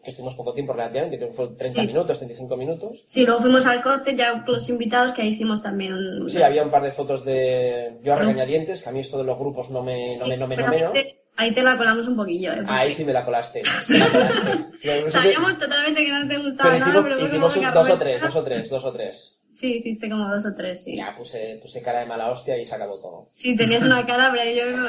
que estuvimos poco tiempo relativamente, creo que fue 30 Sí. minutos, 35 minutos. Sí, luego fuimos al cóctel ya con los invitados que ahí hicimos también un... Sí, había un par de fotos de yo a regañadientes, que a mí esto de los grupos no me, no Sí, me, no me, no me, ahí ¿no? te- Ahí te la colamos un poquillo, ¿eh? porque Ahí sí me la colaste. Me la colaste. Sabíamos totalmente que no te gustaba Pero nada, hicimos, pero bueno, hicimos un- dos o pues- tres, dos o tres, dos o tres. Sí, hiciste como dos o tres, sí. Ya puse, puse cara de mala hostia y se acabó todo. Sí, tenías una cara, pero yo no...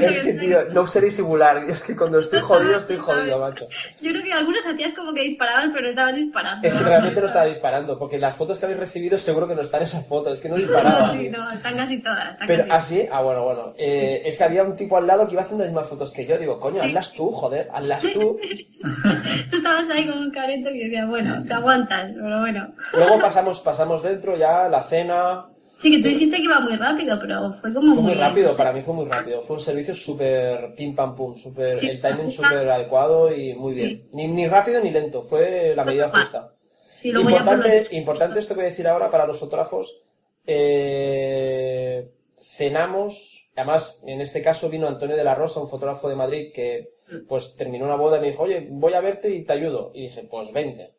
Es que, tío, no sé disimular. Es que cuando estoy jodido, estoy jodido, macho. Yo creo que algunos hacías como que disparaban, pero no estabas disparando. Es que realmente no estaba disparando, porque las fotos que habéis recibido seguro que no están esas fotos. Es que no disparaba. No, sí, no, están casi todas. Están Pero casi. así, ah, bueno, bueno. Eh, Es que había un tipo al lado que iba haciendo las mismas fotos que yo. Digo, coño, Sí. hazlas tú, joder, hazlas tú. Tú estabas ahí con un careto y decías, bueno, te aguantas, pero bueno. Luego pasamos, pasamos dentro ya, la cena. Sí, que tú dijiste que iba muy rápido, pero fue como Fue muy rápido, para mí fue muy rápido. Fue un servicio súper pim pam pum, súper, Sí, el timing súper adecuado y muy Sí. bien. Ni, ni rápido ni lento, fue la medida justa. Sí, importante, importante esto que voy a decir ahora para los fotógrafos. eh, cenamos, además en este caso vino Antonio de la Rosa, un fotógrafo de Madrid que pues terminó una boda y me dijo, oye, voy a verte y te ayudo. Y dije, pues vente.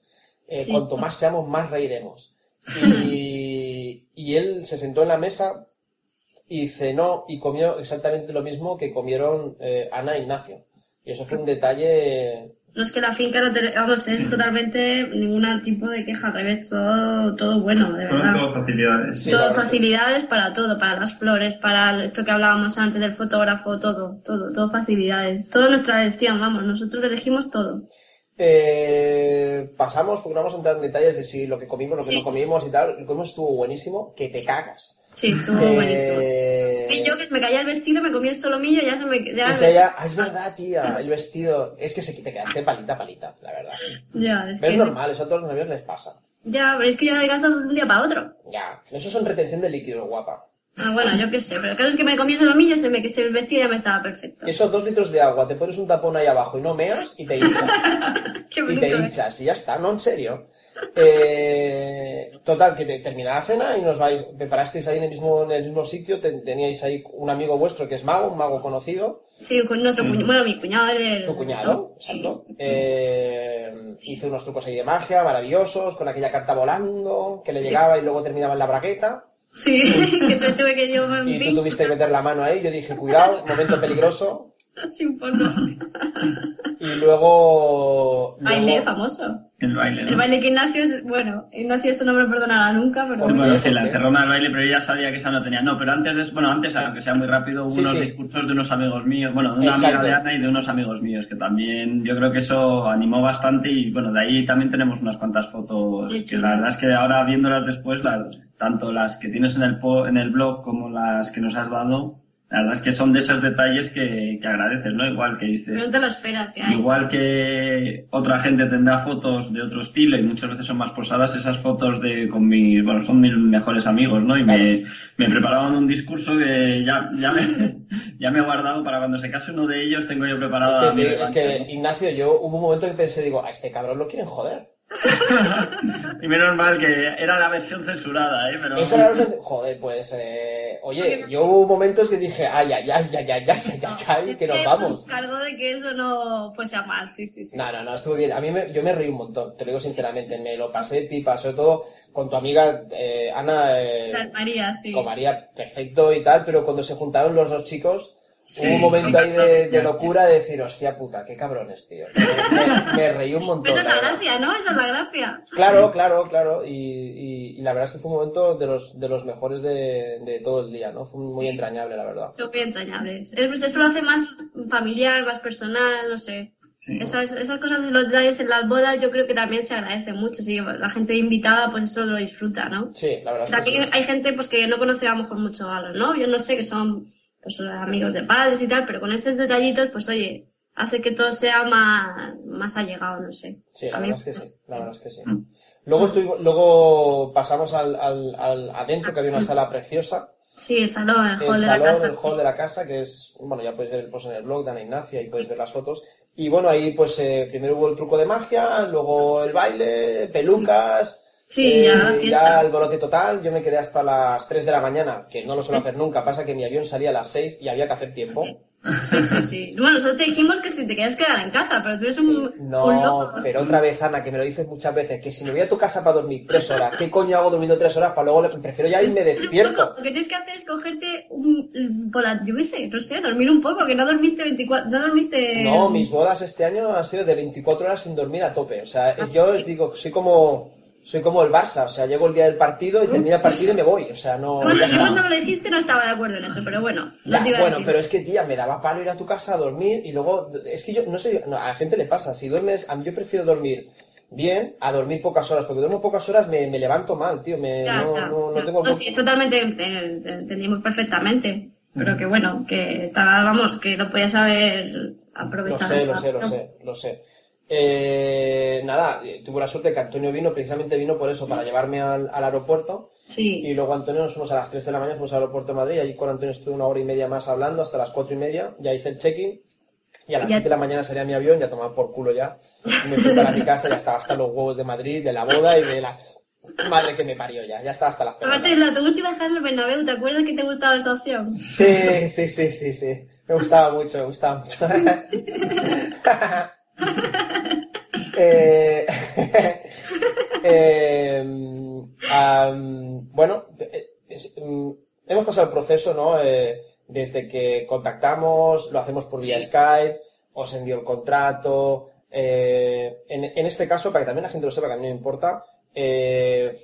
Eh, Sí. Cuanto más seamos, más reiremos. Y, y él se sentó en la mesa y cenó y comió exactamente lo mismo que comieron eh, Ana e Ignacio. Y eso fue un detalle No es que la finca no te, vamos, es totalmente ningún tipo de queja, al revés, todo, todo bueno, de verdad. todo facilidades. Sí, todo facilidades para todo, para las flores, para esto que hablábamos antes del fotógrafo, todo, todo, todo facilidades. Todo nuestra elección, vamos, nosotros elegimos todo. Eh, pasamos, porque no vamos a entrar en detalles de si lo que comimos, lo que Sí, no sí, comimos y tal. Lo que comimos estuvo buenísimo, que te cagas. Sí, estuvo Eh, buenísimo. Y yo que me caía el vestido, me comí el solomillo, ya se me... Ya, y "Ah, es verdad, tía, el vestido. Es que se, te quedaste palita, palita, la verdad. ya, es Pero es normal, eso a todos los novios les pasa. Ya, pero es que yo adelgazo de un día para otro. Ya, eso son retención de líquidos, guapa. Ah, bueno, yo qué sé, pero el caso es que me comí el solomillo, se me que el vestido ya me estaba perfecto. Esos dos litros de agua, te pones un tapón ahí abajo y no meas y te hinchas. Qué y te ¿eh? hinchas y ya está, no, en serio. Eh, total, que te- termina la cena y nos vais, preparasteis ahí en el mismo, en el mismo sitio, te- teníais ahí un amigo vuestro que es mago, un mago conocido, Sí, con nuestro cuñado, bueno, mi cuñado era... tu cuñado, exacto. Eh, hizo unos trucos ahí de magia maravillosos, con aquella carta volando, que le Sí. llegaba y luego terminaba en la bragueta. Sí, que te tuve que yo en Y tú tuviste que meter la mano ahí, yo dije, cuidado, momento peligroso. sin porno. Y luego... Baile luego- famoso. El baile, ¿no? El baile que Ignacio es, bueno, Ignacio eso no me lo perdonará nunca, pero... Bueno, sí, la ¿Por qué? encerrona del baile, pero yo ya sabía que esa no tenía. No, pero antes, de, bueno, antes, aunque sea muy rápido, hubo Sí, unos sí. discursos de unos amigos míos, bueno, de una Exacto. amiga de Ana y de unos amigos míos, que también yo creo que eso animó bastante y bueno, de ahí también tenemos unas cuantas fotos Sí, que sí. la verdad es que ahora viéndolas después, la- tanto las que tienes en el, po- en el blog como las que nos has dado, la verdad es que son de esos detalles que, que agradeces, ¿no? Igual que dices, Pero no te lo esperas que hay. Igual que otra gente tendrá fotos de otro estilo y muchas veces son más posadas, esas fotos de con mis, bueno, son mis mejores amigos, ¿no? Y me, me preparaban un discurso que ya, ya me, ya me he guardado para cuando se case uno de ellos, tengo yo preparado Que a te- es que Ignacio, yo hubo un momento que pensé, digo, a este cabrón lo quieren joder. Y menos mal que era la versión censurada, ¿eh? Pero... Esa era la versión- Joder, pues, eh, oye, yo hubo momentos que dije, ay, ay, ay, ay, ay, ay, ay, ay, ay, que nos vamos. Se cargó de que eso no fuese a más, sí, sí, sí. No, no, no, estuvo bien. A mí me, yo me reí un montón, te lo digo sinceramente. Me lo pasé pipa, sobre todo con tu amiga eh, Ana, eh, María, sí. con María, perfecto y tal, pero cuando se juntaron los dos chicos, Sí. hubo un momento ahí de, de locura de decir, hostia puta, qué cabrones, tío. Me, me reí un montón. Pero esa es la gracia, ¿no? Esa es la gracia. Claro, claro, claro. Y, y, y la verdad es que fue un momento de los, de los mejores de, de todo el día, ¿no? Fue muy Sí. entrañable, la verdad. Son muy entrañables. Es- pues Esto lo hace más familiar, más personal, no sé. Sí. Esas, esas cosas, los detalles en las bodas, yo creo que también se agradece mucho. Si la gente invitada, pues eso lo disfruta, ¿no? Sí, la verdad O sea, es que aquí sí. hay gente pues que no conoce a lo mejor mucho a los novios, no sé, que son pues amigos de padres y tal, pero con esos detallitos, pues oye, hace que todo sea más, más allegado, no sé. Sí, la mí- verdad es que sí, la verdad es que sí. Mm. Luego, estuvo, luego pasamos al, al, al adentro, que había una sala preciosa. Sí, el salón, el hall el de salón, la casa. el hall de la casa, que es, bueno, ya podéis ver el post en el blog de Ana Ignacia y podéis ver las fotos. Y bueno, ahí pues eh, primero hubo el truco de magia, luego el baile, pelucas. Sí, eh, ya fiesta. ya el bolote total. Yo me quedé hasta las 3 de la mañana, que no lo suelo hacer nunca. Pasa que mi avión salía a las 6 y había que hacer tiempo. Sí, sí, sí. Bueno, nosotros te dijimos que si te querías quedar en casa, pero tú eres un, Sí. No, un loco. pero otra vez, Ana, que me lo dices muchas veces, que si me voy a tu casa para dormir tres horas, ¿qué coño hago durmiendo tres horas para luego le- prefiero ya irme despierto? Lo que tienes que hacer es cogerte un, por la, yo qué sé, no sé, dormir un poco, que no dormiste 24, no dormiste... No, mis bodas este año han sido de 24 horas sin dormir a tope. O sea, yo os digo, soy como, soy como el Barça. O sea, llego el día del partido y termina el partido y me voy. O sea, no. Yo está. cuando me lo dijiste no estaba de acuerdo en eso, pero bueno, no Ya, te iba a bueno, decir. pero es que, tía, me daba palo ir a tu casa a dormir y luego, es que yo, no sé, no, a la gente le pasa, si duermes, a mí yo prefiero dormir bien a dormir pocas horas, porque duermo pocas horas me, me levanto mal, tío, me, Ya, no, ya, no, no tengo... No, sí, es totalmente, te- te entendimos perfectamente, pero que bueno, que estaba, vamos, que lo podías haber Lo aprovechado. sé, lo sé, lo sé, lo sé. Eh, nada, tuve la suerte que Antonio vino, precisamente vino por eso, para llevarme al, al aeropuerto. Sí, Y luego Antonio nos fuimos a las 3 de la mañana, fuimos al aeropuerto de Madrid, allí con Antonio estuve una hora y media más hablando, hasta las 4 y media, ya hice el check-in, y a las Ya- 7 de la mañana salía mi avión, ya tomaba por culo ya, me fui para mi casa, ya estaba hasta los huevos de Madrid, de la boda y de la madre que me parió ya, ya estaba hasta las aparte pelotas. del autobús te iba a dejar en el Bernabéu, ¿te acuerdas que te gustaba esa opción? Sí, sí, sí, sí, sí, me gustaba mucho, me gustaba mucho. Eh, eh, am, bueno, eh, es- mm, hemos pasado el proceso, ¿no? Eh, desde que contactamos, lo hacemos por vía Sí. Skype, os envío el contrato. eh, en, en este caso, para que también la gente lo sepa, que a mí no me importa,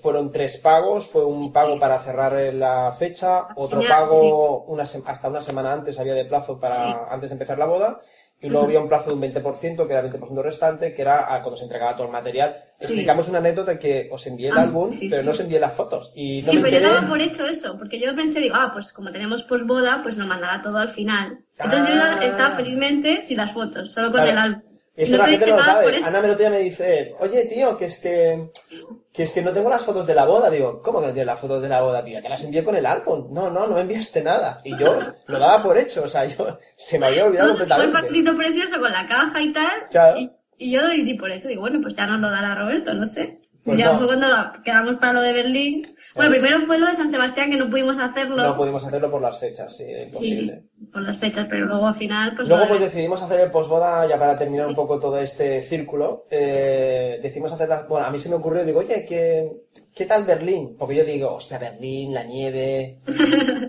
fueron tres pagos. Fue un pago para cerrar la fecha, otro pago una hasta una semana antes había de plazo para Sí. antes de empezar la boda. Y luego había un plazo de un 20%, que era el 20% restante, que era cuando se entregaba todo el material. Sí. Explicamos una anécdota que os envié el Ah, álbum, sí, pero sí. no os envié las fotos. Y no sí, me pero yo daba por hecho eso, porque yo pensé, digo, ah, pues como tenemos posboda, pues lo mandará todo al final. Entonces Ah. yo estaba felizmente sin las fotos, solo con Claro. el álbum. Esto Y la te gente no lo sabe. Ana me lo día me dice, oye tío, que es que, que es que no tengo las fotos de la boda. Digo, ¿cómo que no tienes las fotos de la boda, tío? Te las envié con el álbum. No, no, no me enviaste nada. Y yo lo daba por hecho, o sea, yo se me había olvidado No, pues, un completamente. paquetito precioso con la caja y tal. Claro. Y, y yo di por eso, digo, bueno, pues ya nos lo dará Roberto, no sé. Pues ya no. fue cuando quedamos para lo de Berlín. Bueno, primero fue lo de San Sebastián, que no pudimos hacerlo. No pudimos hacerlo por las fechas, sí, imposible. sí, por las fechas, pero luego al final, pues... Luego pues decidimos hacer el posboda, ya para terminar un poco todo este círculo, eh, decidimos hacer la... Bueno, a mí se me ocurrió, digo, oye, ¿qué, ¿qué tal Berlín? Porque yo digo, hostia, Berlín, la nieve,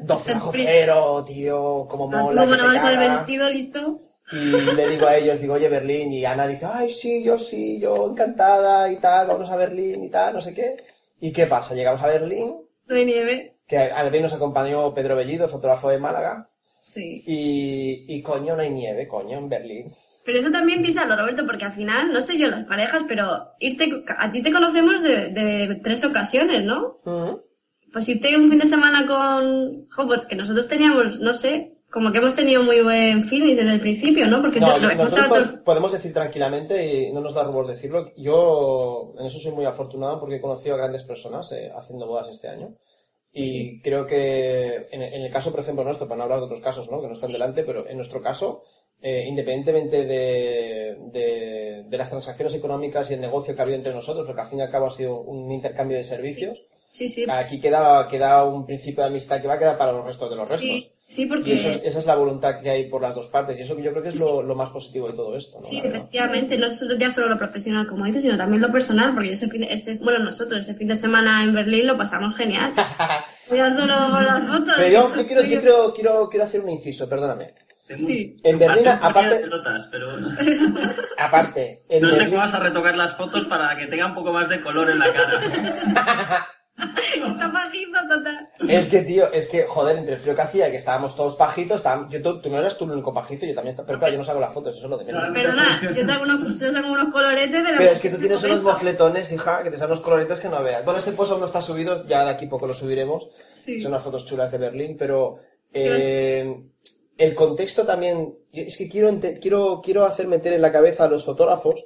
12 bajo cero, tío, como mola, como que no con el vestido listo. Y le digo a ellos, digo, oye, Berlín, y Ana dice, ay, sí, yo sí, yo encantada y tal, vamos a Berlín y tal, no sé qué. ¿Y qué pasa? Llegamos a Berlín, No hay nieve. que a Berlín nos acompañó Pedro Bellido, fotógrafo de Málaga, Sí. y, y coño, no hay nieve, coño, en Berlín. Pero eso también písalo, Roberto, porque al final, no sé yo las parejas, pero irte, a ti te conocemos de, de tres ocasiones, ¿no? Ujú. Pues irte un fin de semana con Hogwarts, que nosotros teníamos, no sé, como que hemos tenido muy buen feeling desde el principio, ¿no? Porque No, hemos nosotros podemos decir tranquilamente, y no nos da rubor decirlo, yo en eso soy muy afortunado porque he conocido a grandes personas eh, haciendo bodas este año. Y creo que en, en el caso, por ejemplo, nuestro, para no hablar de otros casos, ¿no? Que no están delante, pero en nuestro caso, eh, independientemente de, de, de las transacciones económicas y el negocio que ha habido entre nosotros, porque al fin y al cabo ha sido un intercambio de servicios, Sí, sí. aquí queda, queda un principio de amistad que va a quedar para los restos de los restos. Sí, sí, Y porque... eso es- esa es la voluntad que hay por las dos partes. Y eso que yo creo que es lo, lo más positivo de todo esto. ¿no? Sí, efectivamente, no es solo- ya solo lo profesional, como dices, sino también lo personal, porque ese fin, ese, bueno, nosotros ese fin de semana en Berlín lo pasamos genial. ya solo por las fotos. Pero yo, yo quiero, yo quiero, quiero, quiero hacer un inciso, perdóname. Sí. En Berlín, aparte- pelotas, pero Aparte, en no sé Berlín- cómo vas a retocar las fotos para que tenga un poco más de color en la cara. Está pajizo total. es que, tío, es que, joder, entre el frío que hacía y que estábamos todos pajitos, estábamos- yo, tú, tú no eras tú el único pajizo, yo también estaba, pero claro, yo no saco las fotos, eso es lo de menos. Perdona, yo tengo unos, yo tengo unos coloretes de la Pero es que tú tienes unos mofletones, hija, que te salen unos coloritos que no veas. Bueno, ese post aún no está subido, ya de aquí poco lo subiremos. Sí. Son unas fotos chulas de Berlín, pero eh, el contexto también, es que quiero, quiero, quiero hacer meter en la cabeza a los fotógrafos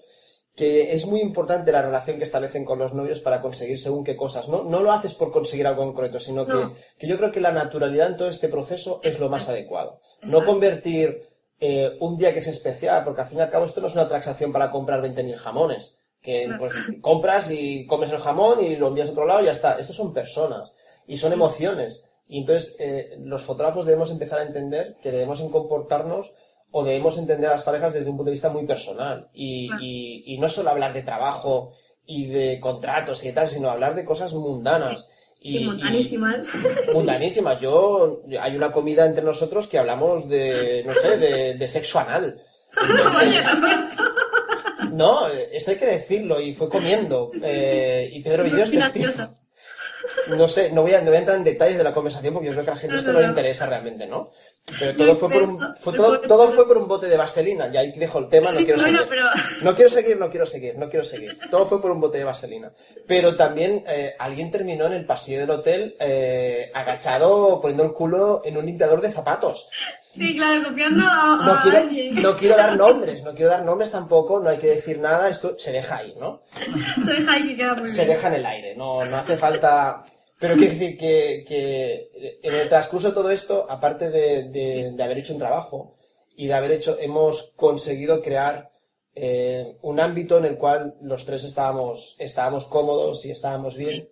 que es muy importante la relación que establecen con los novios para conseguir según qué cosas. No, no lo haces por conseguir algo concreto, sino No. que, que yo creo que la naturalidad en todo este proceso es lo más adecuado. No convertir eh, un día que es especial, porque al fin y al cabo esto no es una transacción para comprar 20.000 jamones. Que pues compras y comes el jamón y lo envías a otro lado y ya está. Estos son personas y son emociones. Y entonces eh, los fotógrafos debemos empezar a entender que debemos comportarnos o debemos entender a las parejas desde un punto de vista muy personal. Y, y, y no solo hablar de trabajo y de contratos y tal, sino hablar de cosas mundanas. Sí, mundanísimas. mundanísimas. Yo, hay una comida entre nosotros que hablamos de, no sé, de, de sexo anal. no, esto hay que decirlo, y fue comiendo. Eh, y Pedro Villos testigo. No sé, no voy, a, no voy a entrar en detalles de la conversación porque yo creo que a la gente esto no le interesa realmente, ¿no? Pero todo fue por un, fue todo, todo fue por un bote de vaselina. Y ahí dejo el tema, no quiero seguir. No quiero seguir, no quiero seguir, no quiero seguir. Todo fue por un bote de vaselina. Pero también eh, alguien terminó en el pasillo del hotel eh, agachado poniendo el culo en un limpiador de zapatos. Sí, claro, copiando a, no quiero, No quiero dar nombres, no quiero dar nombres tampoco, no hay que decir nada, esto se deja ahí, ¿no? se deja ahí que queda muy bien. Se deja en el aire, no, no hace falta pero quiero decir que, que, en el transcurso de todo esto, aparte de, de, de, haber hecho un trabajo y de haber hecho, hemos conseguido crear eh, un ámbito en el cual los tres estábamos, estábamos cómodos y estábamos bien.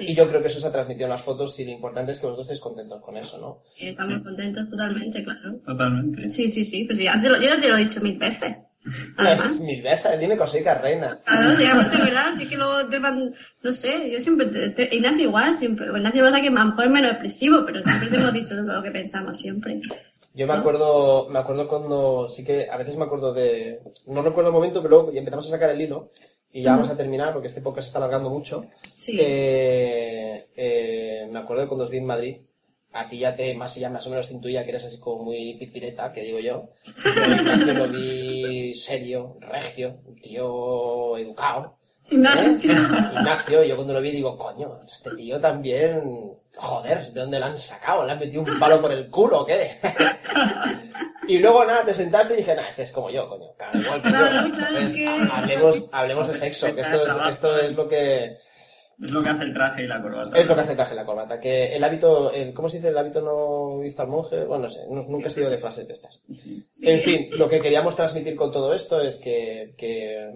Y yo creo que eso se ha transmitido en las fotos y lo importante es que vosotros estéis contentos con eso, ¿no? Sí, estamos contentos totalmente, claro. Totalmente. Sí, sí, sí. Pues ya te lo, yo ya te lo he dicho mil veces. Mil veces, dime cositas, reina. Claro, sí, aparte, ¿verdad? Sí que luego te van, no sé, yo siempre, te, Ignacio igual, siempre, Ignacio pasa que a lo mejor es menos expresivo, pero siempre te hemos dicho lo que pensamos siempre. Yo me acuerdo, me acuerdo cuando, sí que a veces me acuerdo de, no recuerdo el momento, pero luego empezamos a sacar el hilo y ya vamos a terminar porque este podcast se está alargando mucho. Sí. Eh, eh, me acuerdo de cuando os vi en Madrid a ti ya te más, ya más o menos te intuía que eres así como muy pipireta, que digo yo. Yo lo vi serio, regio, un tío educado. Ignacio. ¿eh? Ignacio, yo cuando lo vi digo, coño, este tío también, joder, ¿de dónde lo han sacado? ¿Le han metido un palo por el culo o qué? y luego nada, te sentaste y dije, nah, este es como yo, coño. Claro, igual que yo. Entonces, hablemos, hablemos de sexo, que esto es, esto es lo que, Es lo que hace el traje y la corbata. es lo que hace el traje y la corbata. Que el hábito, el, ¿cómo se dice? El hábito no visto al monje. Bueno, no sé, no- nunca he sido de frases de estas. Sí. Sí. En fin, lo que queríamos transmitir con todo esto es que, que,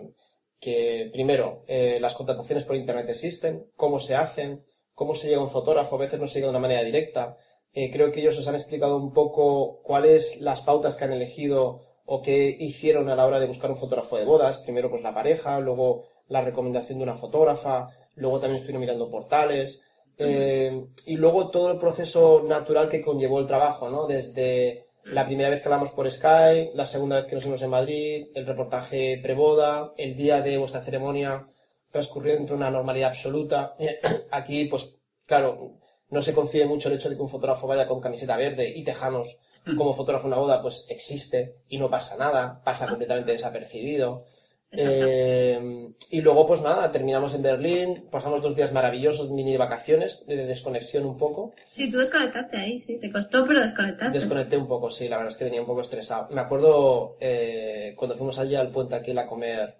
que primero, eh, las contrataciones por internet existen, cómo se hacen, cómo se llega a un fotógrafo, a veces no se llega de una manera directa. Eh, creo que ellos os han explicado un poco cuáles las pautas que han elegido o qué hicieron a la hora de buscar un fotógrafo de bodas. Primero, pues la pareja, luego la recomendación de una fotógrafa, luego también estuvieron mirando portales, eh, y luego todo el proceso natural que conllevó el trabajo, ¿no? Desde la primera vez que hablamos por Skype, la segunda vez que nos vimos en Madrid, el reportaje preboda, el día de vuestra ceremonia transcurrió entre una normalidad absoluta. Aquí, pues, claro, no se concibe mucho el hecho de que un fotógrafo vaya con camiseta verde y tejanos como fotógrafo en una boda, pues existe y no pasa nada, pasa completamente desapercibido. Eh, y luego, pues nada, terminamos en Berlín, pasamos dos días maravillosos, mini de vacaciones, de desconexión un poco. Sí, tú desconectaste ahí, sí. Te costó, pero desconectaste. Desconecté un poco, sí, la verdad es que venía un poco estresado. Me acuerdo eh, cuando fuimos allí al puente aquel a comer,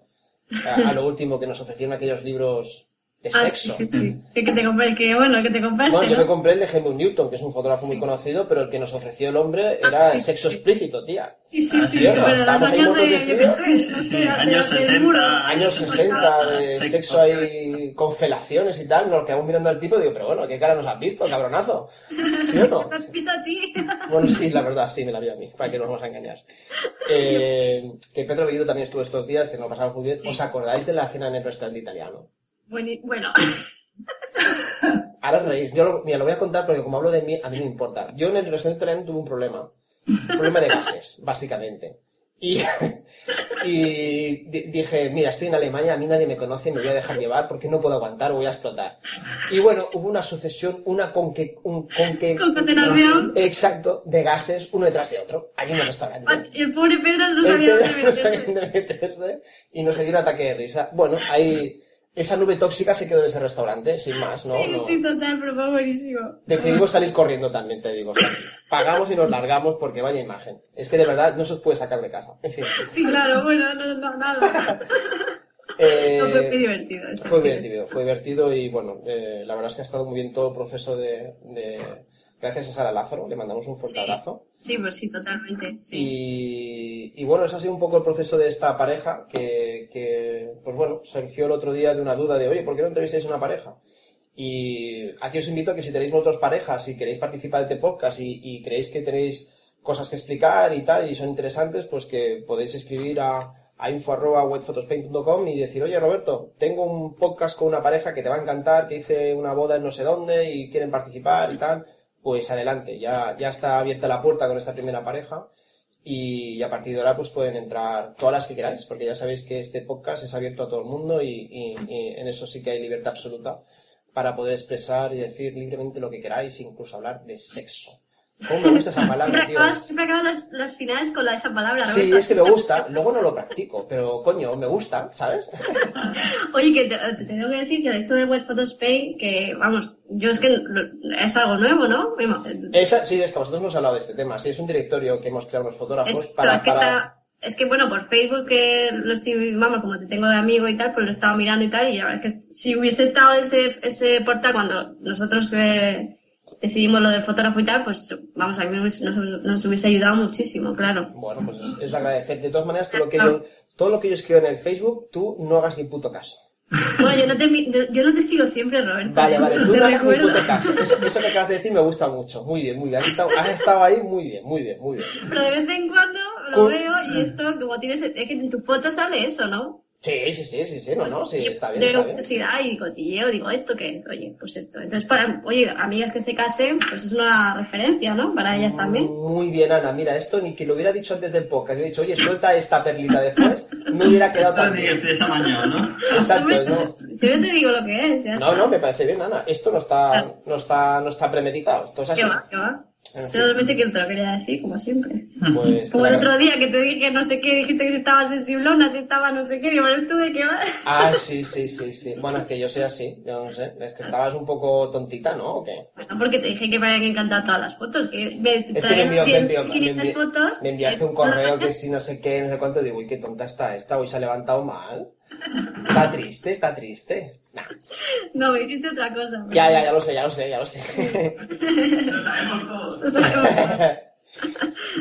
a, a lo último que nos ofrecieron aquellos libros de Ah, sexo. sí, sí, sí. El que te compré, el que, bueno, el que te compraste, Bueno, yo ¿no? me compré el de Helmut Newton, que es un fotógrafo muy conocido, pero el que nos ofreció el hombre era Ah, sí, el sexo sí. explícito, tía. Sí, sí, Ah, sí, pero los Estábamos ahí años de, yo no sé, años del 60. muro. Años 60, de Sexo. ahí con felaciones y tal, nos quedamos mirando al tipo y digo, pero bueno, ¿qué cara nos has visto, cabronazo? ¿Sí o no? ¿Te has visto a ti? Bueno, sí, la verdad, sí, me la vi a mí, para que no nos vamos a engañar. Eh, que Pedro Bellido también estuvo estos días, que nos lo pasamos muy bien. Sí. ¿Os acordáis de la cena en el restaurante italiano? Bueno, bueno. Ahora os reís. Yo lo, mira, lo voy a contar porque como hablo de mí, a mí no importa. Yo en el restaurante italiano tuve un problema. Un problema de gases, básicamente. Y, y di- dije, mira, estoy en Alemania, a mí nadie me conoce, me voy a dejar llevar porque no puedo aguantar, voy a explotar. Y bueno, hubo una sucesión, una con que... Un, con que Concatenación. Exacto, de gases, uno detrás de otro, allí en el restaurante. Y el pobre Pedro no sabía dónde meterse. meterse y nos dio un ataque de risa. Bueno, ahí esa nube tóxica se quedó en ese restaurante, sin más, ¿no? Sí, No. sí, total, pero fue buenísimo. Decidimos salir corriendo también, te digo. o sea, pagamos y nos largamos porque vaya imagen. Es que de verdad no se os puede sacar de casa. En fin. Sí, claro, bueno, no, no, nada. Eh, No, fue muy divertido eso. Fue divertido, fue divertido y bueno, eh, la verdad es que ha estado muy bien todo el proceso de... de- Gracias a Sara Lázaro, le mandamos un fuerte Sí. abrazo. Sí, pues sí, totalmente. Sí. Y, y bueno, ese ha sido un poco el proceso de esta pareja que, que, pues bueno, surgió el otro día de una duda de, oye, ¿por qué no entrevistáis una pareja? Y aquí os invito a que si tenéis vosotros parejas y queréis participar de este podcast y, y creéis que tenéis cosas que explicar y tal, y son interesantes, pues que podéis escribir a, a info.wetphotospaint.com y decir, oye Roberto, tengo un podcast con una pareja que te va a encantar, que hice una boda en no sé dónde y quieren participar y tal, pues adelante, ya, ya está abierta la puerta con esta primera pareja y, a partir de ahora pues pueden entrar todas las que queráis, porque ya sabéis que este podcast es abierto a todo el mundo y, y- y en eso sí que hay libertad absoluta para poder expresar y decir libremente lo que queráis, incluso hablar de sexo. ¿Cómo me gusta esa palabra, Siempre tío? siempre acabas las, las finales con la, esa palabra, Sí, Roberto. es que me gusta, luego no lo practico, pero coño, me gusta, ¿sabes? Oye, que te, te tengo que decir que esto de West Photos Pay, que vamos, yo es que es algo nuevo, ¿no? Bueno, Esa, sí, es que vosotros hemos hablado de este tema. Sí, es un directorio que hemos creado los fotógrafos Esto, para... es que para- esa- es que bueno, por Facebook que lo estoy, vamos, como te tengo de amigo y tal, pues lo estaba mirando y tal, y la verdad es que si hubiese estado ese, ese portal cuando nosotros eh, decidimos lo del fotógrafo y tal, pues vamos, a mí nos, nos hubiese ayudado muchísimo, claro. Bueno, pues es, es de agradecer. De todas maneras, lo que yo, todo lo que yo escribo en el Facebook, tú no hagas ni puto caso. Bueno, yo no te, yo no te sigo siempre, Roberto. Vale, vale, tú no hagas ni puto caso. Eso, eso que acabas de decir me gusta mucho. Muy bien, muy bien. Has estado, has estado ahí muy bien, muy bien, muy bien. Pero de vez en cuando lo Con- veo y esto, como tienes, es que en tu foto sale eso, ¿no? Sí, sí, sí, sí, sí, no, no, sí, está bien, de está bien. curiosidad y cotilleo, digo, ¿esto qué es? Oye, pues esto. Entonces, para, oye, amigas que se casen, pues es una referencia, ¿no? Para ellas también. Muy bien, Ana. Mira, esto ni que lo hubiera dicho antes del podcast. Yo he dicho, oye, suelta esta perlita después. No hubiera quedado tan Estoy bien. estoy esa mañana, ¿no? Exacto, no. Siempre te digo lo que es, ya. No, no, me parece bien, Ana. Esto no está, no está, no está premeditado. Esto es así. ¿Qué va? ¿Qué va? Solamente que te lo quería decir, como siempre. Pues, Como el otro día que te dije no sé qué, dijiste que si estaba sensiblona, si estaba no sé qué, digo, pero tú de qué vas. Ah, sí, sí, sí, sí. Bueno, es que yo soy así, yo no sé. Es que estabas un poco tontita, ¿no? ¿O qué? Bueno, porque te dije que me habían encantado todas las fotos, que me Es que me, envió, me, 100, envió- me 500 envi- fotos. me enviaste un correo que si no sé qué, no sé cuánto, digo, uy, qué tonta está esta, hoy se ha levantado mal. Está triste, está triste. Nah. No, me dijiste otra cosa. Ya, ya, ya lo sé, ya lo sé, ya lo sé. Lo sabemos todos. O sea,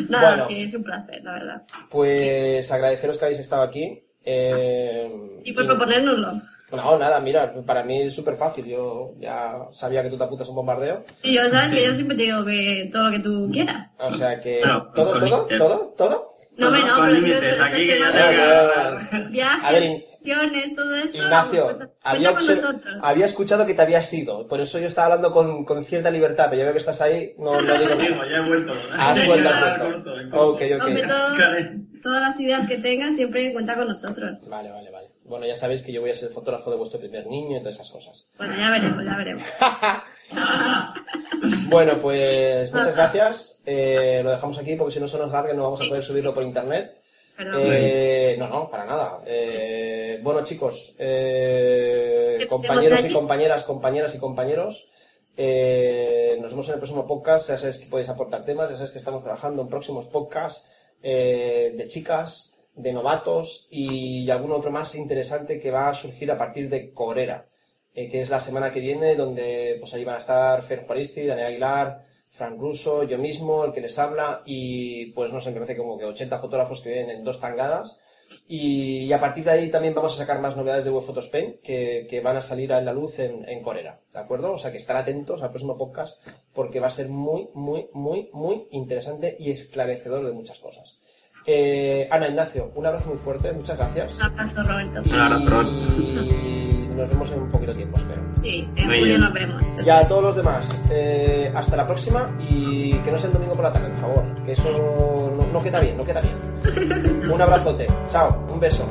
Nada, Bueno. sí, es un placer, la verdad. Pues agradeceros que habéis estado aquí. eh, Y por proponérnoslo. No, nada, mira, para mí es súper fácil. Yo ya sabía que tú te apuntas a un bombardeo. Y yo, ¿sabes? Que yo siempre te digo que todo lo que tú quieras. O sea que. Pero, ¿Todo, todo, límites. todo, todo? No, me no, Con límites, aquí que ya te voy a. A ver, Viajes, In- sesiones, todo eso. Ignacio, cuenta había, con obser- nosotros. había escuchado que te habías ido. Por eso yo estaba hablando con, con cierta libertad, pero ya veo que estás ahí. No, no digo Sí, pues ya he vuelto. Has vuelto, has vuelto. Ok, ok. Hombre, todo- todas las ideas que tengas siempre cuenta con nosotros. Vale, vale, vale. Bueno, ya sabéis que yo voy a ser fotógrafo de vuestro primer niño y todas esas cosas. Bueno, ya veremos, ya veremos. Bueno, pues muchas gracias. Eh, lo dejamos aquí porque si no se nos larga y no vamos a poder subirlo por internet. Perdón. Eh, no, no, para nada. Eh, Bueno, chicos, eh, ¿Te compañeros y compañeras, compañeras y compañeros, eh, nos vemos en el próximo podcast. Ya sabéis que podéis aportar temas, ya sabéis que estamos trabajando en próximos podcasts eh, de chicas, de novatos y algún otro más interesante que va a surgir a partir de Corera, eh, que es la semana que viene, donde pues ahí van a estar Fer Juaristi, Daniel Aguilar, Frank Russo, yo mismo, el que les habla, y pues no sé, me parece como que 80 fotógrafos que vienen en dos tangadas. Y, a partir de ahí también vamos a sacar más novedades de Web Photospain que, que van a salir a la luz en, en Corera, ¿de acuerdo? O sea que estar atentos al próximo podcast porque va a ser muy, muy, muy, muy interesante y esclarecedor de muchas cosas. Eh, Ana Ignacio, un abrazo muy fuerte, muchas gracias. Un abrazo, Roberto. Y abrazo. Nos vemos en un poquito tiempo, espero. Sí, en Muy julio bien. nos vemos. Y a todos los demás, eh, hasta la próxima y que no sea el domingo por la tarde, por favor, que eso no, no queda bien, no queda bien. Un abrazote, chao, un beso.